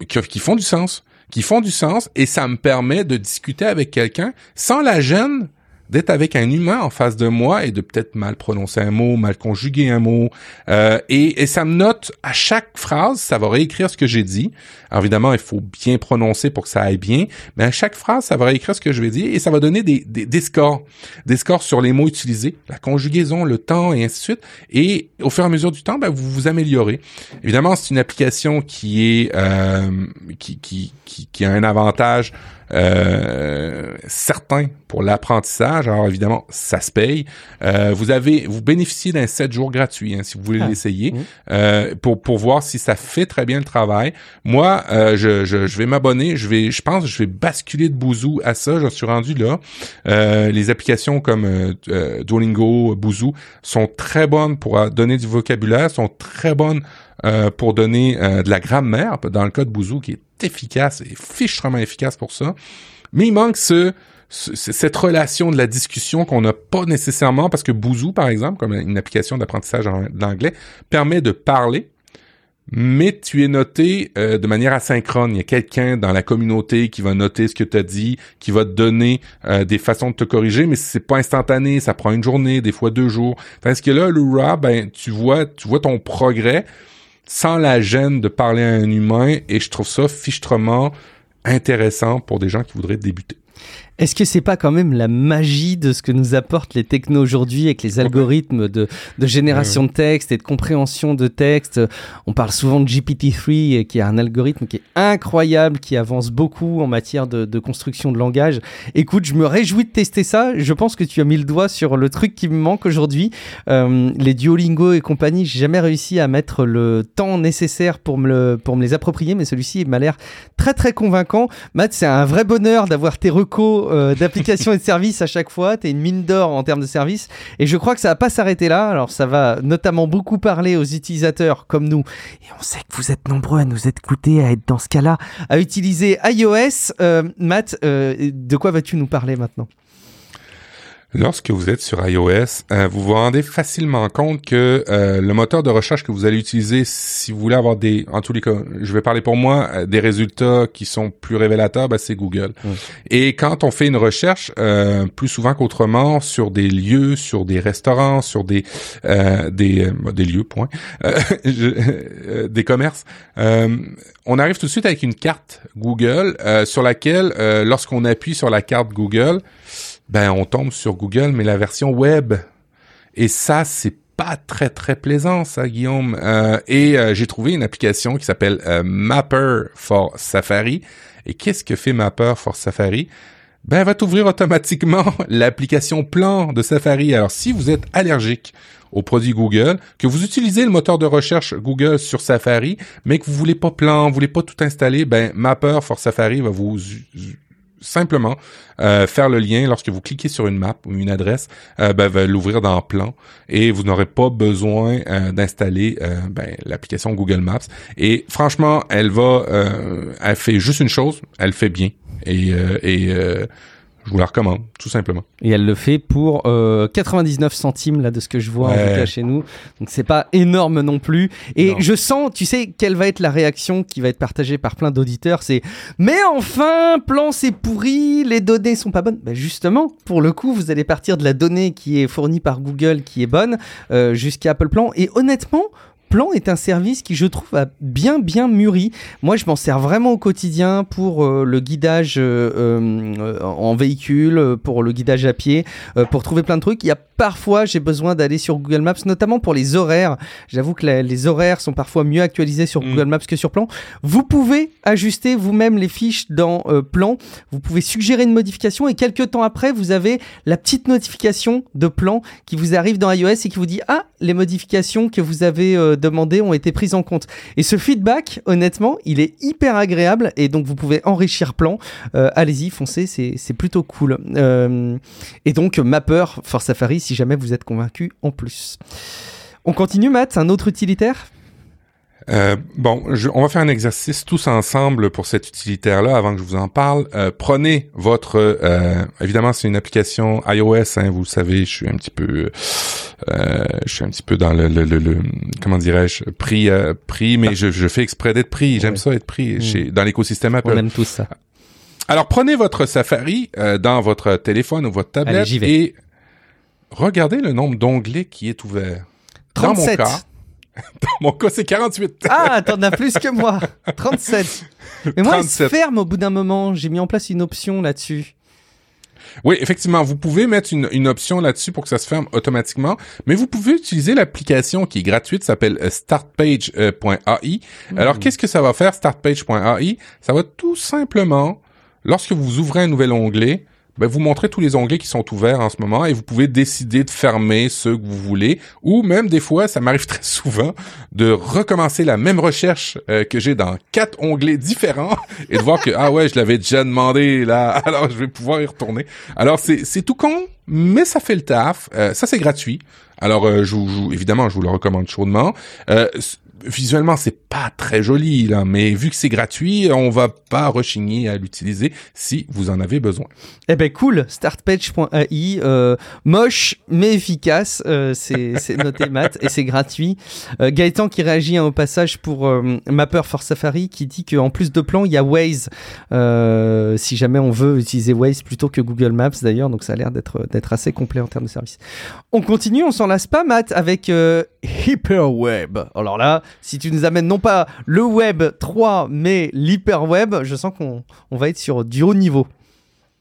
qui, qui font du sens, qui font du sens, et ça me permet de discuter avec quelqu'un sans la gêne d'être avec un humain en face de moi et de peut-être mal prononcer un mot, mal conjuguer un mot. Euh, et, et, ça me note à chaque phrase, ça va réécrire ce que j'ai dit. Alors évidemment, il faut bien prononcer pour que ça aille bien, mais à chaque phrase, ça va réécrire ce que je vais dire et ça va donner des, des, des scores. Des scores sur les mots utilisés, la conjugaison, le temps et ainsi de suite. Et au fur et à mesure du temps, ben, vous vous améliorez. Évidemment, c'est une application qui est euh, qui, qui, qui, qui a un avantage euh, certain pour l'apprentissage. Alors évidemment, ça se paye. Euh, vous avez, vous bénéficiez d'un 7 jours gratuit hein, si vous voulez Ah. l'essayer Mhm. euh, pour pour voir si ça fait très bien le travail. Moi, euh, je, je, je vais m'abonner. Je vais, je pense, je vais basculer de Bouzou à ça. Je suis rendu là. Euh, les applications comme Duolingo, Bouzou sont très bonnes pour donner du vocabulaire, sont très bonnes euh, pour donner euh, de la grammaire, dans le cas de Bouzou, qui est efficace et fichtrement efficace pour ça. Mais il manque ce, ce- cette relation de la discussion qu'on n'a pas nécessairement, parce que Bouzou, par exemple, comme une application d'apprentissage en- d'anglais, permet de parler, mais tu es noté euh, de manière asynchrone. Il y a quelqu'un dans la communauté qui va noter ce que tu as dit, qui va te donner euh, des façons de te corriger, mais c'est pas instantané, ça prend une journée, des fois deux jours. Tandis que là, l'Ura, ben tu vois, tu vois ton progrès sans la gêne de parler à un humain, et je trouve ça fichtrement intéressant pour des gens qui voudraient débuter. Est-ce que c'est pas quand même la magie de ce que nous apportent les technos aujourd'hui avec les algorithmes de, de génération de texte et de compréhension de texte On parle souvent de GPT-3 euh, qui est un algorithme qui est incroyable, qui avance beaucoup en matière de, de construction de langage. Écoute, je me réjouis de tester ça. Je pense que tu as mis le doigt sur le truc qui me manque aujourd'hui. Euh, les Duolingo et compagnie, j'ai jamais réussi à mettre le temps nécessaire pour me, le, pour me les approprier, mais celui-ci m'a l'air très très convaincant. Matt, c'est un vrai bonheur d'avoir tes recos euh, d'applications et de services à chaque fois. T'es une mine d'or en termes de services. Et je crois que ça va pas s'arrêter là. Alors ça va notamment beaucoup parler aux utilisateurs comme nous. Et on sait que vous êtes nombreux à nous écouter, à être dans ce cas-là, à utiliser iOS. Euh, Matt, euh, de quoi vas-tu nous parler maintenant? Lorsque vous êtes sur iOS, euh, vous vous rendez facilement compte que euh, le moteur de recherche que vous allez utiliser, si vous voulez avoir des, en tous les cas, je vais parler pour moi, euh, des résultats qui sont plus révélateurs, ben, c'est Google. Et quand on fait une recherche, euh, plus souvent qu'autrement, sur des lieux, sur des restaurants, sur des euh, des euh, des lieux, point, je- des commerces, euh, on arrive tout de suite avec une carte Google euh, sur laquelle, euh, lorsqu'on appuie sur la carte Google, ben on tombe sur Google, mais la version web. Et ça, c'est pas très très plaisant, ça, Guillaume. Euh, et euh, j'ai trouvé une application qui s'appelle euh, Mapper for Safari. Et qu'est-ce que fait Mapper for Safari? Ben, elle va t'ouvrir automatiquement l'application Plan de Safari. Alors, si vous êtes allergique aux produits Google, que vous utilisez le moteur de recherche Google sur Safari, mais que vous voulez pas Plan, vous voulez pas tout installer, ben Mapper for Safari va vous simplement euh, faire le lien lorsque vous cliquez sur une map ou une adresse, euh, ben, va l'ouvrir dans Plan et vous n'aurez pas besoin euh, d'installer euh, ben, l'application Google Maps. Et franchement, elle va, euh, elle fait juste une chose, elle fait bien et, euh, et je vous la recommande tout simplement. Et elle le fait pour euh, 99 centimes là de ce que je vois en tout cas chez nous. Donc c'est pas énorme non plus. Et Non. je sens, tu sais, quelle va être la réaction qui va être partagée par plein d'auditeurs. C'est mais enfin, plan c'est pourri, les données sont pas bonnes. Ben justement, pour le coup, vous allez partir de la donnée qui est fournie par Google qui est bonne euh, jusqu'à Apple Plan. Et honnêtement. Plan est un service qui, je trouve, a bien bien mûri. Moi, je m'en sers vraiment au quotidien pour euh, le guidage euh, euh, en véhicule, euh, pour le guidage à pied, euh, pour trouver plein de trucs. Il y a parfois, j'ai besoin d'aller sur Google Maps, notamment pour les horaires. J'avoue que la- les horaires sont parfois mieux actualisés sur Mm. Google Maps que sur Plan. Vous pouvez ajuster vous-même les fiches dans Plan. Vous pouvez suggérer une modification et quelques temps après, vous avez la petite notification de Plan qui vous arrive dans iOS et qui vous dit ah les modifications que vous avez euh, ont été prises en compte. Et ce feedback, honnêtement, il est hyper agréable et donc vous pouvez enrichir Plan. Euh, Allez-y, foncez, c'est plutôt cool. Euh, et donc Mapper for Safari si jamais vous êtes convaincu en plus. On continue, Matt, un autre utilitaire? Euh, bon, je- on va faire un exercice tous ensemble pour cet utilitaire-là avant que je vous en parle. Euh, prenez votre, euh, évidemment, c'est une application iOS, hein, vous le savez, je suis un petit peu, euh, je suis un petit peu dans le, le, le, le- comment dirais-je, pris, euh, pris, mais je, je fais exprès d'être pris. J'aime Ouais. ça être pris Mm. chez, dans l'écosystème On Apple. aime tous ça. Alors prenez votre Safari euh, dans votre téléphone ou votre tablette Allez, et regardez le nombre d'onglets qui est ouvert. Dans mon 37. cas, dans mon cas, c'est 48. Ah, t'en as plus que moi. 37. Mais moi, il se 37. ferme au bout d'un moment. J'ai mis en place une option là-dessus. Oui, effectivement, vous pouvez mettre une, une option là-dessus pour que ça se ferme automatiquement, mais vous pouvez utiliser l'application qui est gratuite, s'appelle euh, startpage.ai. Alors, qu'est-ce que ça va faire, startpage.ai? Ça va tout simplement, lorsque vous ouvrez un nouvel onglet, ben, vous montrez tous les onglets qui sont ouverts en ce moment et vous pouvez décider de fermer ceux que vous voulez ou même des fois, ça m'arrive très souvent de recommencer la même recherche euh, que j'ai dans quatre onglets différents et de voir que ah ouais, je l'avais déjà demandé là, alors je vais pouvoir y retourner. Alors c'est tout con, mais ça fait le taf. Euh, ça c'est gratuit. Alors euh, je, vous, évidemment, je vous le recommande chaudement visuellement c'est pas très joli là, mais vu que c'est gratuit, on va pas rechigner à l'utiliser si vous en avez besoin. Eh ben cool, startpage.ai, euh, moche mais efficace, euh, c'est noté mat et c'est gratuit. Euh, Gaëtan qui réagit hein, au passage pour Mapper for Safari qui dit qu'en plus de plans il y a Waze, si jamais on veut utiliser Waze plutôt que Google Maps d'ailleurs, donc ça a l'air d'être assez complet en termes de service. On continue, on s'en lasse pas Matt avec Hyperweb. Alors là, si tu nous amènes non pas le web 3, mais l'hyperweb, je sens qu'on on va être sur du haut niveau.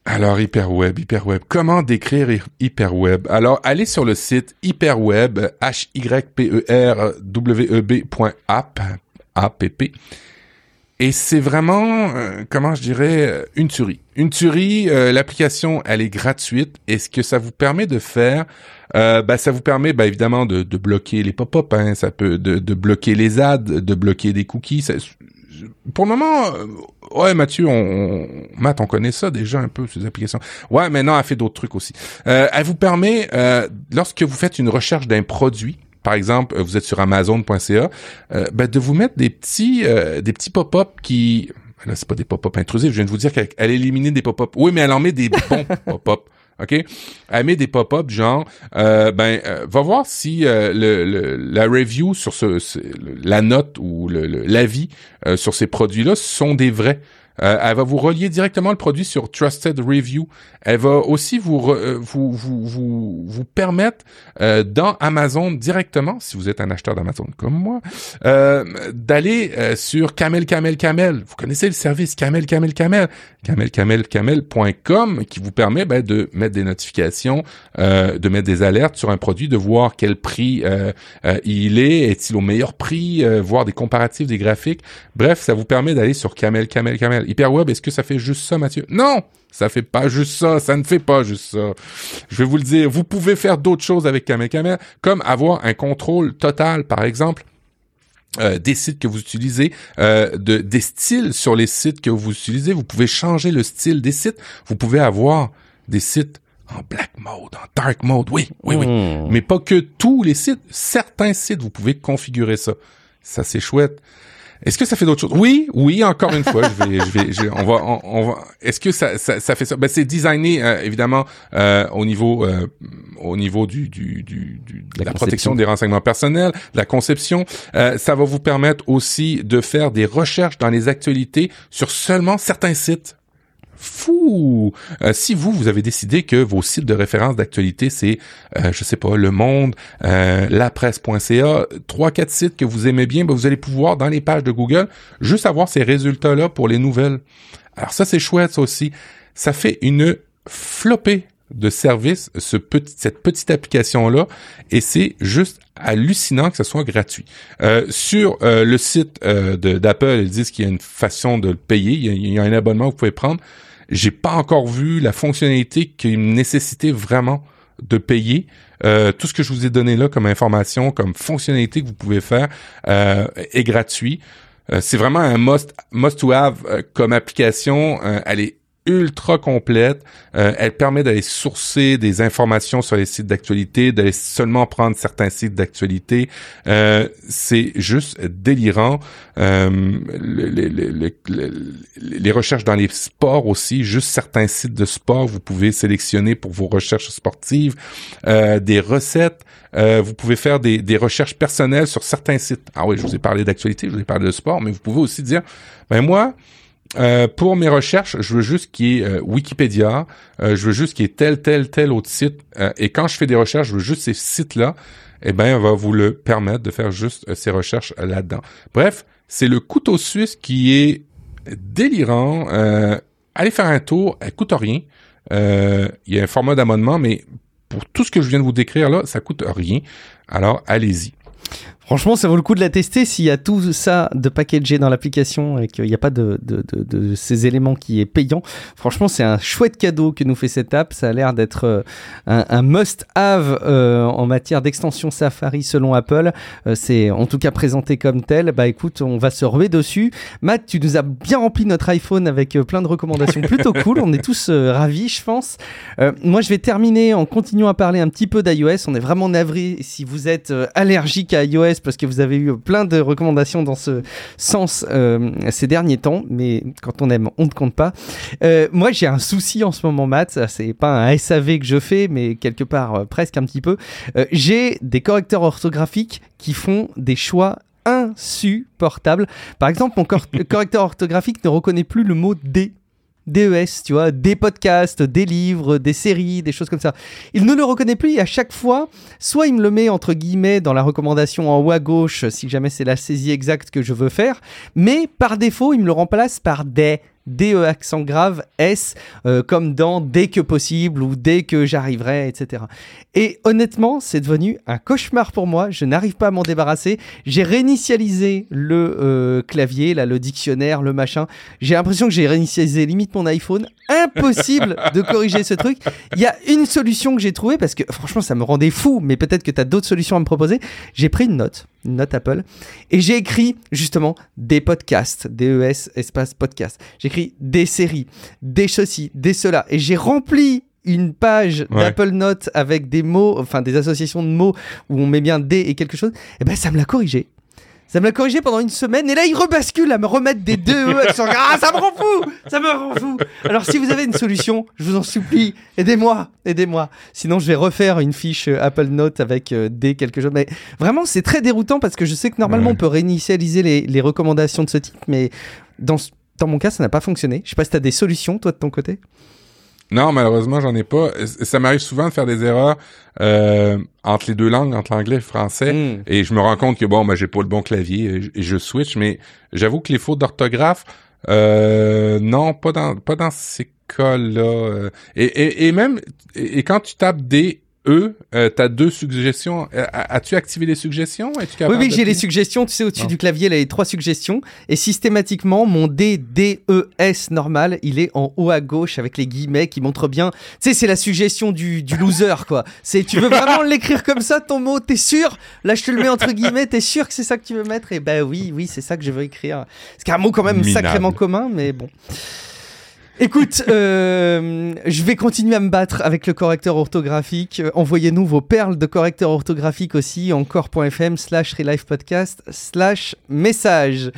Alors, hyperweb, hyperweb. Comment décrire hyperweb? Alors, allez sur le site hyperweb, h y p e r w e b.app, app. Et c'est vraiment, euh, comment je dirais, euh, une tuerie. Une tuerie, euh, l'application, elle est gratuite. Et ce que ça vous permet de faire, euh, ben, ça vous permet ben, évidemment de, de bloquer les pop-up, hein, ça peut de, de, bloquer les ads, de bloquer des cookies. Pour le moment, euh, ouais Mathieu, on, Matt, on connaît ça déjà un peu ces applications. Ouais, maintenant elle fait d'autres trucs aussi. Euh, elle vous permet, euh, lorsque vous faites une recherche d'un produit, par exemple, vous êtes sur Amazon.ca, euh, ben, de vous mettre des petits, euh, des petits pop-up qui Là, c'est pas des pop-up intrusifs. Je viens de vous dire qu'elle élimine des pop-up. Oui, mais elle en met des bons pop-up. OK? Elle des pop-up genre, euh, ben, euh, va voir si euh, le, la review sur ce, la note ou l'avis sur ces produits-là sont des vrais. Euh, elle va vous relier directement le produit sur Trusted Review. Elle va aussi vous euh, vous, vous, vous, vous, permettre euh, dans Amazon directement, si vous êtes un acheteur d'Amazon comme moi, d'aller sur Camel Camel Camel. Vous connaissez le service Camel Camel Camel, camelcamelcamel.com qui vous permet ben, de mettre des notifications, de mettre des alertes sur un produit, de voir quel prix il est, est-il au meilleur prix, voir des comparatifs, des graphiques. Bref, ça vous permet d'aller sur Camel Camel Camel Hyperweb, est-ce que ça fait juste ça, Mathieu? Non! Ça fait pas juste ça, ça ne fait pas juste ça. Je vais vous le dire, vous pouvez faire d'autres choses avec Camel, comme avoir un contrôle total, par exemple, euh, des sites que vous utilisez, euh, de, des styles sur les sites que vous utilisez. Vous pouvez changer le style des sites. Vous pouvez avoir des sites en black mode, en dark mode, oui, oui, oui. Hmm. Mais pas que tous les sites. Certains sites, vous pouvez configurer ça. Ça, c'est chouette. Est-ce que ça fait d'autres choses? Oui, oui. Encore une fois, je vais, je vais, on va, on, va. Est-ce que ça, ça, ça, fait ça? Ben, c'est designé euh, évidemment euh, au niveau, euh, au niveau du, du, du, de la, protection des renseignements personnels, de la conception. ça va vous permettre aussi de faire des recherches dans les actualités sur seulement certains sites fou. Euh, si vous, vous avez décidé que vos sites de référence d'actualité, c'est, euh, je sais pas, Le Monde, euh, lapresse.ca, trois, quatre sites que vous aimez bien, ben, vous allez pouvoir, dans les pages de Google, juste avoir ces résultats-là pour les nouvelles. Alors ça, c'est chouette, ça aussi. Ça fait une flopée de services, ce petit, cette petite application-là, et c'est juste hallucinant que ce soit gratuit. Euh, sur euh, le site euh, d'Apple, ils disent qu'il y a une façon de le payer, il y, a, il y, a, un abonnement que vous pouvez prendre. J'ai pas encore vu la fonctionnalité qui nécessitait vraiment de payer. Euh, tout ce que je vous ai donné là comme information, comme fonctionnalité que vous pouvez faire euh, est gratuit. Euh, c'est vraiment un must, must to have comme application. elle est ultra complète. Euh, elle permet d'aller sourcer des informations sur les sites d'actualité, d'aller seulement prendre certains sites d'actualité. Euh, c'est juste délirant. Euh, les, recherches dans les sports aussi, juste certains sites de sport, vous pouvez sélectionner pour vos recherches sportives. Des recettes, vous pouvez faire des, des recherches personnelles sur certains sites. Ah oui, je vous ai parlé d'actualité, je vous ai parlé de sport, mais vous pouvez aussi dire, ben moi, euh, pour mes recherches, je veux juste qu'il y ait euh, Wikipédia, euh, je veux juste qu'il y ait tel, tel, tel autre site. et quand je fais des recherches, je veux juste ces sites-là. Eh ben, on va vous le permettre de faire juste ces recherches là-dedans. Bref, c'est le couteau suisse qui est délirant. allez faire un tour, elle coûte rien. Il y a un format d'abonnement, mais pour tout ce que je viens de vous décrire là, ça coûte rien. Alors, allez-y Franchement, ça vaut le coup de la tester s'il y a tout ça de packagé dans l'application et qu'il n'y a pas de, de, de, de, ces éléments qui est payant. Franchement, c'est un chouette cadeau que nous fait cette app. Ça a l'air d'être euh, un, un must-have euh, en matière d'extension Safari selon Apple. Euh, c'est en tout cas présenté comme tel. Bah écoute, on va se ruer dessus. Matt, tu nous as bien rempli notre iPhone avec plein de recommandations plutôt cool. On est tous ravis, je pense. moi, je vais terminer en continuant à parler un petit peu d'iOS. On est vraiment navré si vous êtes allergique à iOS parce que vous avez eu plein de recommandations dans ce sens euh, ces derniers temps, mais quand on aime, on ne compte pas. Euh, moi, j'ai un souci en ce moment, Matt. C'est pas un SAV que je fais, mais quelque part euh, presque un petit peu. j'ai des correcteurs orthographiques qui font des choix insupportables. Par exemple, mon correcteur orthographique ne reconnaît plus le mot D DES, tu vois, des podcasts, des livres, des séries, des choses comme ça. Il ne le reconnaît plus et à chaque fois, soit il me le met entre guillemets dans la recommandation en haut à gauche si jamais c'est la saisie exacte que je veux faire, mais par défaut, il me le remplace par des DE accent grave S, euh, comme dans dès que possible ou dès que j'arriverai, etc. Et honnêtement, c'est devenu un cauchemar pour moi. Je n'arrive pas à m'en débarrasser. J'ai réinitialisé le euh, clavier, là, le dictionnaire, le machin. J'ai l'impression que j'ai réinitialisé limite mon iPhone. Impossible de corriger ce truc. Il y a une solution que j'ai trouvée parce que franchement, ça me rendait fou, mais peut-être que tu as d'autres solutions à me proposer. J'ai pris une note une note Apple, et j'ai écrit justement des podcasts, DES espace podcast. J'ai écrit des séries, des ceci, des cela, et j'ai rempli une page d'Apple Notes avec des mots, enfin des associations de mots où on met bien des et quelque chose, et eh ben ça me l'a corrigé. Ça me l'a corrigé pendant une semaine et là il rebascule à me remettre des deux E. ah, ça me rend fou Ça me rend fou Alors si vous avez une solution, je vous en supplie, aidez-moi, aidez-moi. Sinon je vais refaire une fiche euh, Apple Note avec euh, des quelque chose. Mais vraiment c'est très déroutant parce que je sais que normalement on peut réinitialiser les, les, recommandations de ce type, mais dans, dans mon cas ça n'a pas fonctionné. Je sais pas si tu as des solutions toi de ton côté? Non, malheureusement, j'en ai pas. Ça m'arrive souvent de faire des erreurs euh, entre les deux langues, entre l'anglais et le français, hmm. et je me rends compte que bon, ben j'ai pas le bon clavier et je switch. Mais j'avoue que les fautes d'orthographe, euh, non, pas dans pas dans ces cas-là. Euh. Et, et, et même et, quand tu tapes des eux, euh, tu as deux suggestions. Euh, as-tu activé les suggestions? Oui, oui, j'ai les suggestions. Tu sais, au-dessus du clavier, il y a les trois suggestions. Et systématiquement, mon D, D, E, S normal, il est en haut à gauche avec les guillemets qui montrent bien. Tu sais, c'est la suggestion du, du loser, quoi. C'est, tu veux vraiment l'écrire comme ça, ton mot, t'es sûr? Là, je te le mets entre guillemets, t'es sûr que c'est ça que tu veux mettre? Et ben oui, oui, c'est ça que je veux écrire. C'est un mot quand même sacrément commun, mais bon. Écoute, euh, je vais continuer à me battre avec le correcteur orthographique. Envoyez-nous vos perles de correcteur orthographique aussi, encore.fm slash podcast slash message.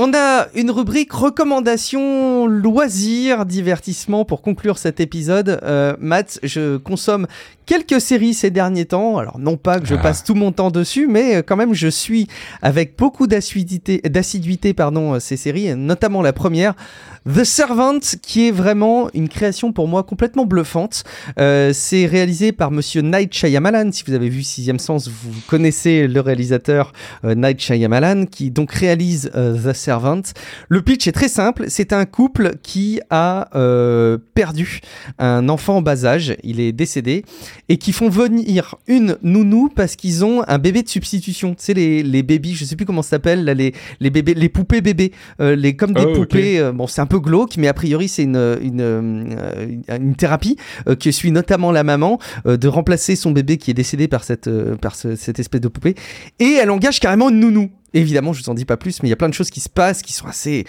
On a une rubrique recommandations, loisirs, divertissement pour conclure cet épisode. Euh, Matt, je consomme quelques séries ces derniers temps. Alors non pas que je ah. passe tout mon temps dessus, mais quand même je suis avec beaucoup d'assiduité, d'assiduité pardon, ces séries, notamment la première. The Servant, qui est vraiment une création pour moi complètement bluffante. Euh, c'est réalisé par Monsieur Night Shyamalan. Si vous avez vu Sixième Sens, vous connaissez le réalisateur euh, Night Shyamalan, qui donc réalise euh, The Servant. Le pitch est très simple. C'est un couple qui a euh, perdu un enfant en bas âge. Il est décédé et qui font venir une nounou parce qu'ils ont un bébé de substitution. Tu sais les les bébés, je sais plus comment ça s'appelle, les les bébés, les poupées bébés, les comme des oh, poupées. bon, c'est un peu glauque, mais a priori c'est une, une, euh, une, thérapie euh, qui suit notamment la maman euh, de remplacer son bébé qui est décédé par cette, par cette espèce de poupée. Et elle engage carrément une nounou. Évidemment, je vous en dis pas plus, mais il y a plein de choses qui se passent qui sont assez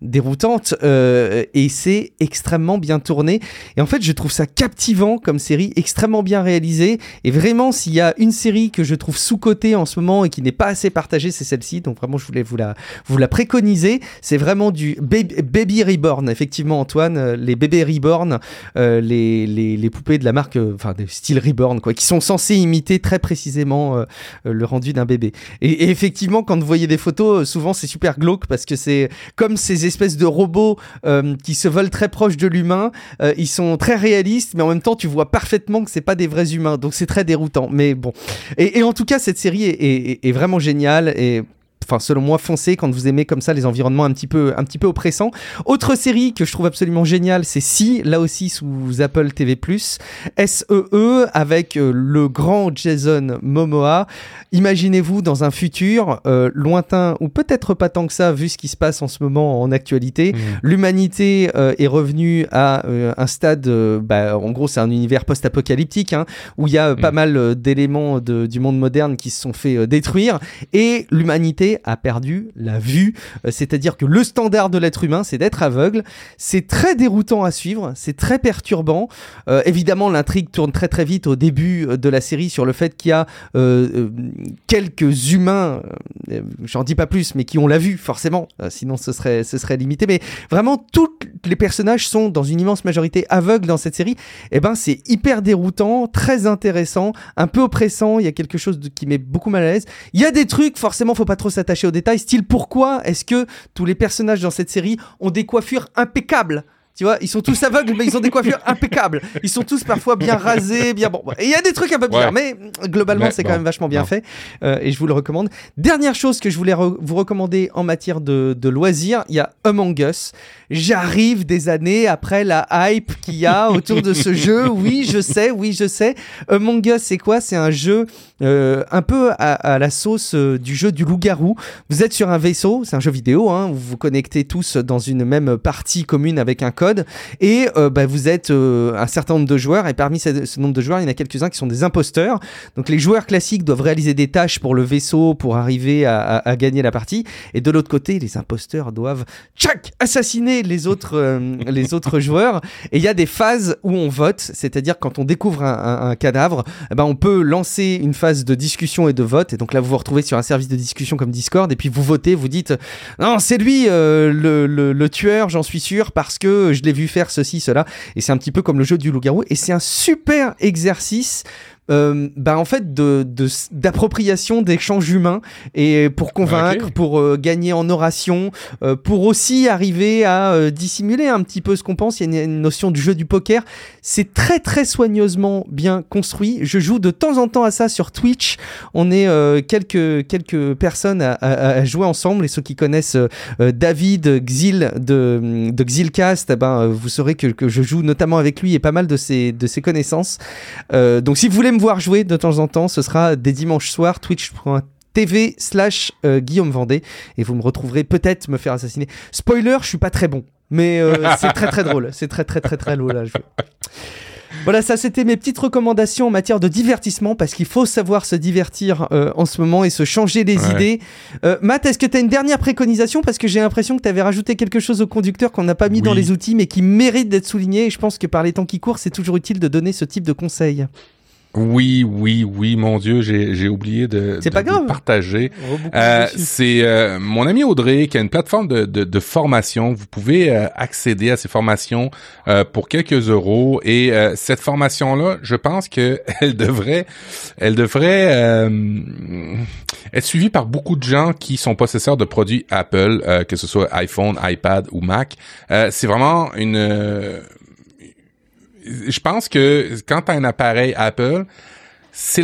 déroutante euh, et c'est extrêmement bien tourné. Et en fait je trouve ça captivant comme série extrêmement bien réalisée. Et vraiment s'il y a une série que je trouve sous-cotée en ce moment et qui n'est pas assez partagée c'est celle-ci. Donc vraiment je voulais vous la vous la préconiser. C'est vraiment du baby, reborn effectivement Antoine. Euh, les bébés reborn euh, les, les, poupées de la marque enfin de style reborn quoi qui sont censés imiter très précisément le rendu d'un bébé. Et, et, effectivement quand vous voyez des photos souvent c'est super glauque parce que c'est comme ces espèces de robots euh, qui se veulent très proches de l'humain. Euh, ils sont très réalistes, mais en même temps, tu vois parfaitement que c'est pas des vrais humains. Donc c'est très déroutant. Mais bon. Et, en tout cas, cette série est, est vraiment géniale et enfin selon moi, foncez quand vous aimez comme ça les environnements un petit peu, un petit peu oppressants. Autre série que je trouve absolument géniale, c'est Si, là aussi sous Apple TV+, SEE e, avec le grand Jason Momoa. Imaginez-vous dans un futur lointain ou peut-être pas tant que ça vu ce qui se passe en ce moment en actualité. Mmh. L'humanité est revenue à un stade, bah, en gros c'est un univers post-apocalyptique hein, où il y a pas mmh. mal d'éléments du monde moderne qui se sont fait détruire et l'humanité a perdu la vue. C'est-à-dire que le standard de l'être humain, c'est d'être aveugle. C'est très déroutant à suivre, c'est très perturbant. Euh, évidemment, l'intrigue tourne très très vite au début euh, de la série sur le fait qu'il y a euh, quelques humains, j'en dis pas plus, mais qui ont la vue forcément, sinon ce serait, ce serait limité. Mais vraiment, tous les personnages sont dans une immense majorité aveugles dans cette série. Et eh ben, c'est hyper déroutant, très intéressant, un peu oppressant. Il y a quelque chose qui met beaucoup mal à l'aise. Il y a des trucs, forcément, faut pas trop s'attacher aux détails. Style, pourquoi est-ce que tous les personnages dans cette série ont des coiffures impeccables? Tu vois, ils sont tous aveugles, mais ils ont des coiffures impeccables. Ils sont tous parfois bien rasés, bien bon. Il y a des trucs un peu bizarres, mais globalement, c'est quand même vachement bien fait. Euh, et je vous le recommande. Dernière chose que je voulais vous recommander en matière de, de loisirs, il y a Among Us. J'arrive des années après la hype qu'il y a autour de ce jeu. Oui, je sais, oui, je sais. Among Us, c'est quoi? C'est un jeu euh, un peu à, la sauce euh, du jeu du loup-garou. Vous êtes sur un vaisseau, c'est un jeu vidéo, hein, vous vous connectez tous dans une même partie commune avec un code, et euh, bah, vous êtes un certain nombre de joueurs, et parmi ce, nombre de joueurs, il y en a quelques-uns qui sont des imposteurs. Donc les joueurs classiques doivent réaliser des tâches pour le vaisseau pour arriver à, gagner la partie, et de l'autre côté, les imposteurs doivent tchac assassiner les autres, les autres joueurs. Et il y a des phases où on vote, c'est-à-dire quand on découvre un, cadavre, eh ben, on peut lancer une phase de discussion et de vote. Et donc là, vous vous retrouvez sur un service de discussion comme Discord, et puis vous votez, vous dites non, c'est lui euh, le, le, tueur, j'en suis sûr, parce que je l'ai vu faire ceci, cela. Et c'est un petit peu comme le jeu du loup-garou. Et c'est un super exercice euh, bah en fait de d'appropriation d'échanges humains et pour convaincre, pour euh, gagner en oration, euh, pour aussi arriver à euh, dissimuler un petit peu ce qu'on pense. Il y a une, notion du jeu du poker. C'est très très soigneusement bien construit. Je joue de temps en temps à ça sur Twitch. On est quelques quelques personnes à, à, à, jouer ensemble et ceux qui connaissent David Xil de de Xilcast, eh ben vous saurez que, que je joue notamment avec lui et pas mal de ses de ses connaissances. donc si vous voulez voir jouer de temps en temps, ce sera des dimanches soirs, twitch.tv slash euh, Guillaume Vendée et vous me retrouverez peut-être me faire assassiner. Spoiler, je suis pas très bon, mais euh, c'est très très drôle, c'est très très très très drôle à jouer. Voilà, ça c'était mes petites recommandations en matière de divertissement parce qu'il faut savoir se divertir euh, en ce moment et se changer les idées. Matt, est-ce que tu as une dernière préconisation? Parce que j'ai l'impression que tu avais rajouté quelque chose au conducteur qu'on n'a pas mis dans les outils mais qui mérite d'être souligné et je pense que par les temps qui courent, c'est toujours utile de donner ce type de conseils. Oui, oui, oui, mon Dieu, j'ai oublié de, de, pas grave. partager. Euh, c'est euh, mon ami Audrey qui a une plateforme de, de, de formation. Vous pouvez euh, accéder à ces formations euh, pour quelques euros. Et cette formation-là, je pense que elle devrait, elle devrait être suivie par beaucoup de gens qui sont possesseurs de produits Apple, que ce soit iPhone, iPad ou Mac. c'est vraiment une je pense que quand tu as un appareil Apple, c'est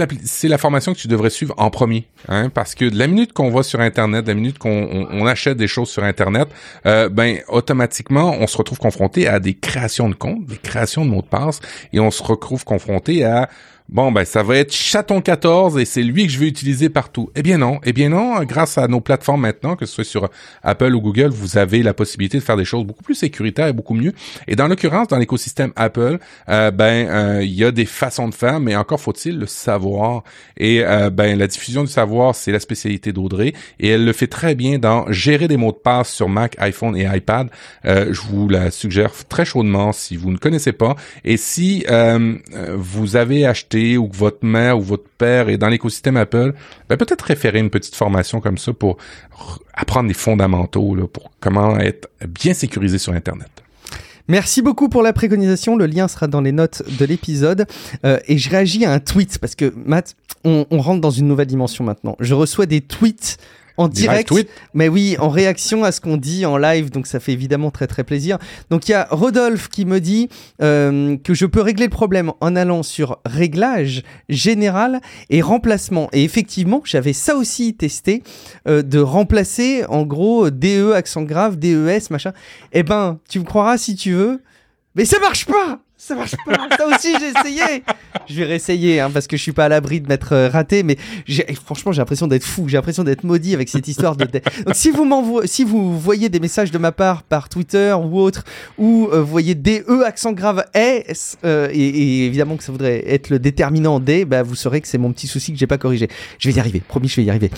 la, formation que tu devrais suivre en premier, hein, parce que de la minute qu'on va sur Internet, de la minute qu'on on, achète des choses sur Internet, euh, ben automatiquement on se retrouve confronté à des créations de comptes, des créations de mots de passe, et on se retrouve confronté à Bon, ben, ça va être chaton 14 et c'est lui que je vais utiliser partout. Eh bien non, eh bien non, grâce à nos plateformes maintenant, que ce soit sur Apple ou Google, vous avez la possibilité de faire des choses beaucoup plus sécuritaires et beaucoup mieux. Et dans l'occurrence, dans l'écosystème Apple, euh, ben, euh, il y a des façons de faire, mais encore faut-il le savoir. Et euh, ben, la diffusion du savoir, c'est la spécialité d'Audrey et elle le fait très bien dans gérer des mots de passe sur Mac, iPhone et iPad. je vous la suggère très chaudement si vous ne connaissez pas. Et si vous avez acheté ou que votre mère ou votre père est dans l'écosystème Apple, ben peut-être référer une petite formation comme ça pour apprendre les fondamentaux, là, pour comment être bien sécurisé sur Internet. Merci beaucoup pour la préconisation. Le lien sera dans les notes de l'épisode. Euh, et je réagis à un tweet parce que, Matt, on, on rentre dans une nouvelle dimension maintenant. Je reçois des tweets en direct. Mais oui, en réaction à ce qu'on dit en live, donc ça fait évidemment très très plaisir. Donc il y a Rodolphe qui me dit euh, que je peux régler le problème en allant sur réglage général et remplacement. Et effectivement, j'avais ça aussi testé euh, de remplacer en gros DE accent grave, DES machin. Eh ben, tu me croiras si tu veux, mais ça marche pas ça marche pas. Ça aussi, j'ai essayé. Je vais réessayer, hein, parce que je suis pas à l'abri de m'être euh, raté, mais franchement, j'ai l'impression d'être fou. J'ai l'impression d'être maudit avec cette histoire de. Donc, si vous m'envoyez, si vous voyez des messages de ma part par Twitter ou autre, ou euh, voyez DE accent grave S, euh, et, évidemment que ça voudrait être le déterminant D, bah, vous saurez que c'est mon petit souci que j'ai pas corrigé. Je vais y arriver. Promis, je vais y arriver.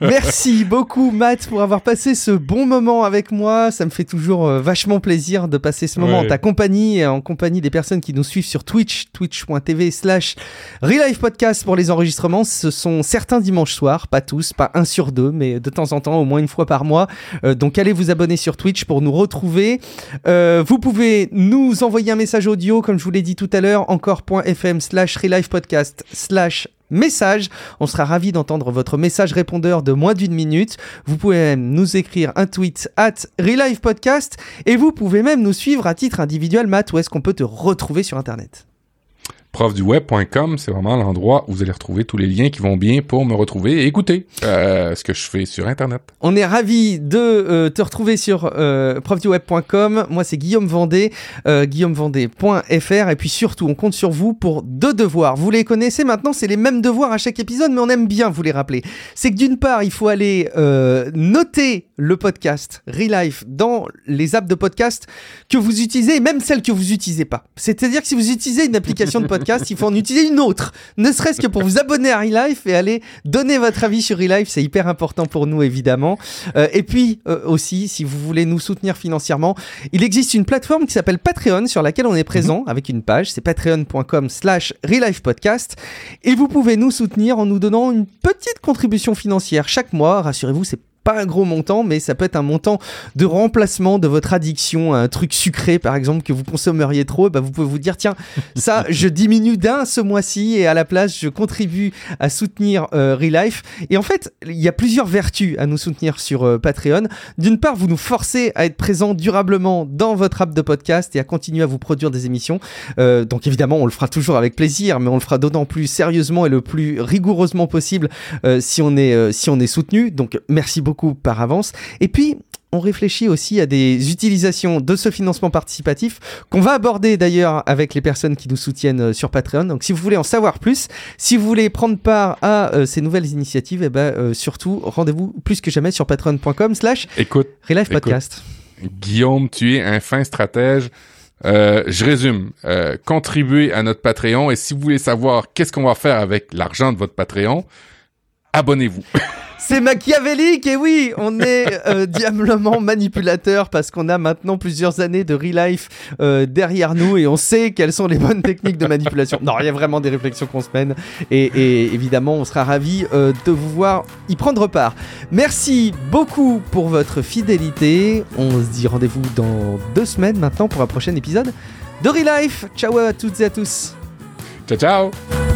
Merci beaucoup, Matt, pour avoir passé ce bon moment avec moi. Ça me fait toujours vachement plaisir de passer ce moment en ta compagnie en compagnie des personnes qui nous suivent sur Twitch, twitch.tv slash Relive Podcast pour les enregistrements. Ce sont certains dimanches soirs, pas tous, pas un sur deux, mais de temps en temps, au moins une fois par mois. Euh, donc allez vous abonner sur Twitch pour nous retrouver. Euh, vous pouvez nous envoyer un message audio, comme je vous l'ai dit tout à l'heure, encore.fm slash Relive Podcast slash message. On sera ravi d'entendre votre message répondeur de moins d'une minute. Vous pouvez même nous écrire un tweet at Relive Podcast et vous pouvez même nous suivre à titre individuel. Matt, où est-ce qu'on peut te retrouver sur Internet? profduweb.com, c'est vraiment l'endroit où vous allez retrouver tous les liens qui vont bien pour me retrouver et écouter euh, ce que je fais sur Internet. On est ravi de euh, te retrouver sur euh, profduweb.com. Moi, c'est Guillaume Vendée, euh, guillaumevendée.fr. Et puis surtout, on compte sur vous pour deux devoirs. Vous les connaissez maintenant, c'est les mêmes devoirs à chaque épisode, mais on aime bien vous les rappeler. C'est que d'une part, il faut aller noter le podcast Relife dans les apps de podcast que vous utilisez, et même celles que vous n'utilisez pas. C'est-à-dire que si vous utilisez une application de podcast, il faut en utiliser une autre. Ne serait-ce que pour vous abonner à Relife et aller donner votre avis sur Relife. C'est hyper important pour nous, évidemment. Euh, et puis euh, aussi, si vous voulez nous soutenir financièrement, il existe une plateforme qui s'appelle Patreon sur laquelle on est présent mhm. avec une page. C'est patreon.com slash Podcast. Et vous pouvez nous soutenir en nous donnant une petite contribution financière chaque mois. Rassurez-vous, c'est pas un gros montant, mais ça peut être un montant de remplacement de votre addiction à un truc sucré, par exemple, que vous consommeriez trop. Bah, vous pouvez vous dire, tiens, ça, je diminue d'un ce mois-ci et à la place, je contribue à soutenir euh, Relife. Et en fait, il y a plusieurs vertus à nous soutenir sur euh, Patreon. D'une part, vous nous forcez à être présent durablement dans votre app de podcast et à continuer à vous produire des émissions. Euh, donc évidemment, on le fera toujours avec plaisir, mais on le fera d'autant plus sérieusement et le plus rigoureusement possible si on est si on est soutenu. Donc merci beaucoup par avance. Et puis, on réfléchit aussi à des utilisations de ce financement participatif qu'on va aborder d'ailleurs avec les personnes qui nous soutiennent euh, sur Patreon. Donc si vous voulez en savoir plus, si vous voulez prendre part à euh, ces nouvelles initiatives, et eh ben, euh, surtout rendez-vous plus que jamais sur patreon.com slash écoute, Podcast. Guillaume, tu es un fin stratège. je résume, contribuez à notre Patreon et si vous voulez savoir qu'est-ce qu'on va faire avec l'argent de votre Patreon, abonnez-vous. C'est machiavélique, et oui, on est euh, diablement manipulateur parce qu'on a maintenant plusieurs années de re-life euh, derrière nous et on sait quelles sont les bonnes techniques de manipulation. Non, il y a vraiment des réflexions qu'on se mène et, évidemment, on sera ravis euh, de vous voir y prendre part. Merci beaucoup pour votre fidélité. On se dit rendez-vous dans deux semaines maintenant pour un prochain épisode de Relife. Ciao à toutes et à tous. Ciao, ciao.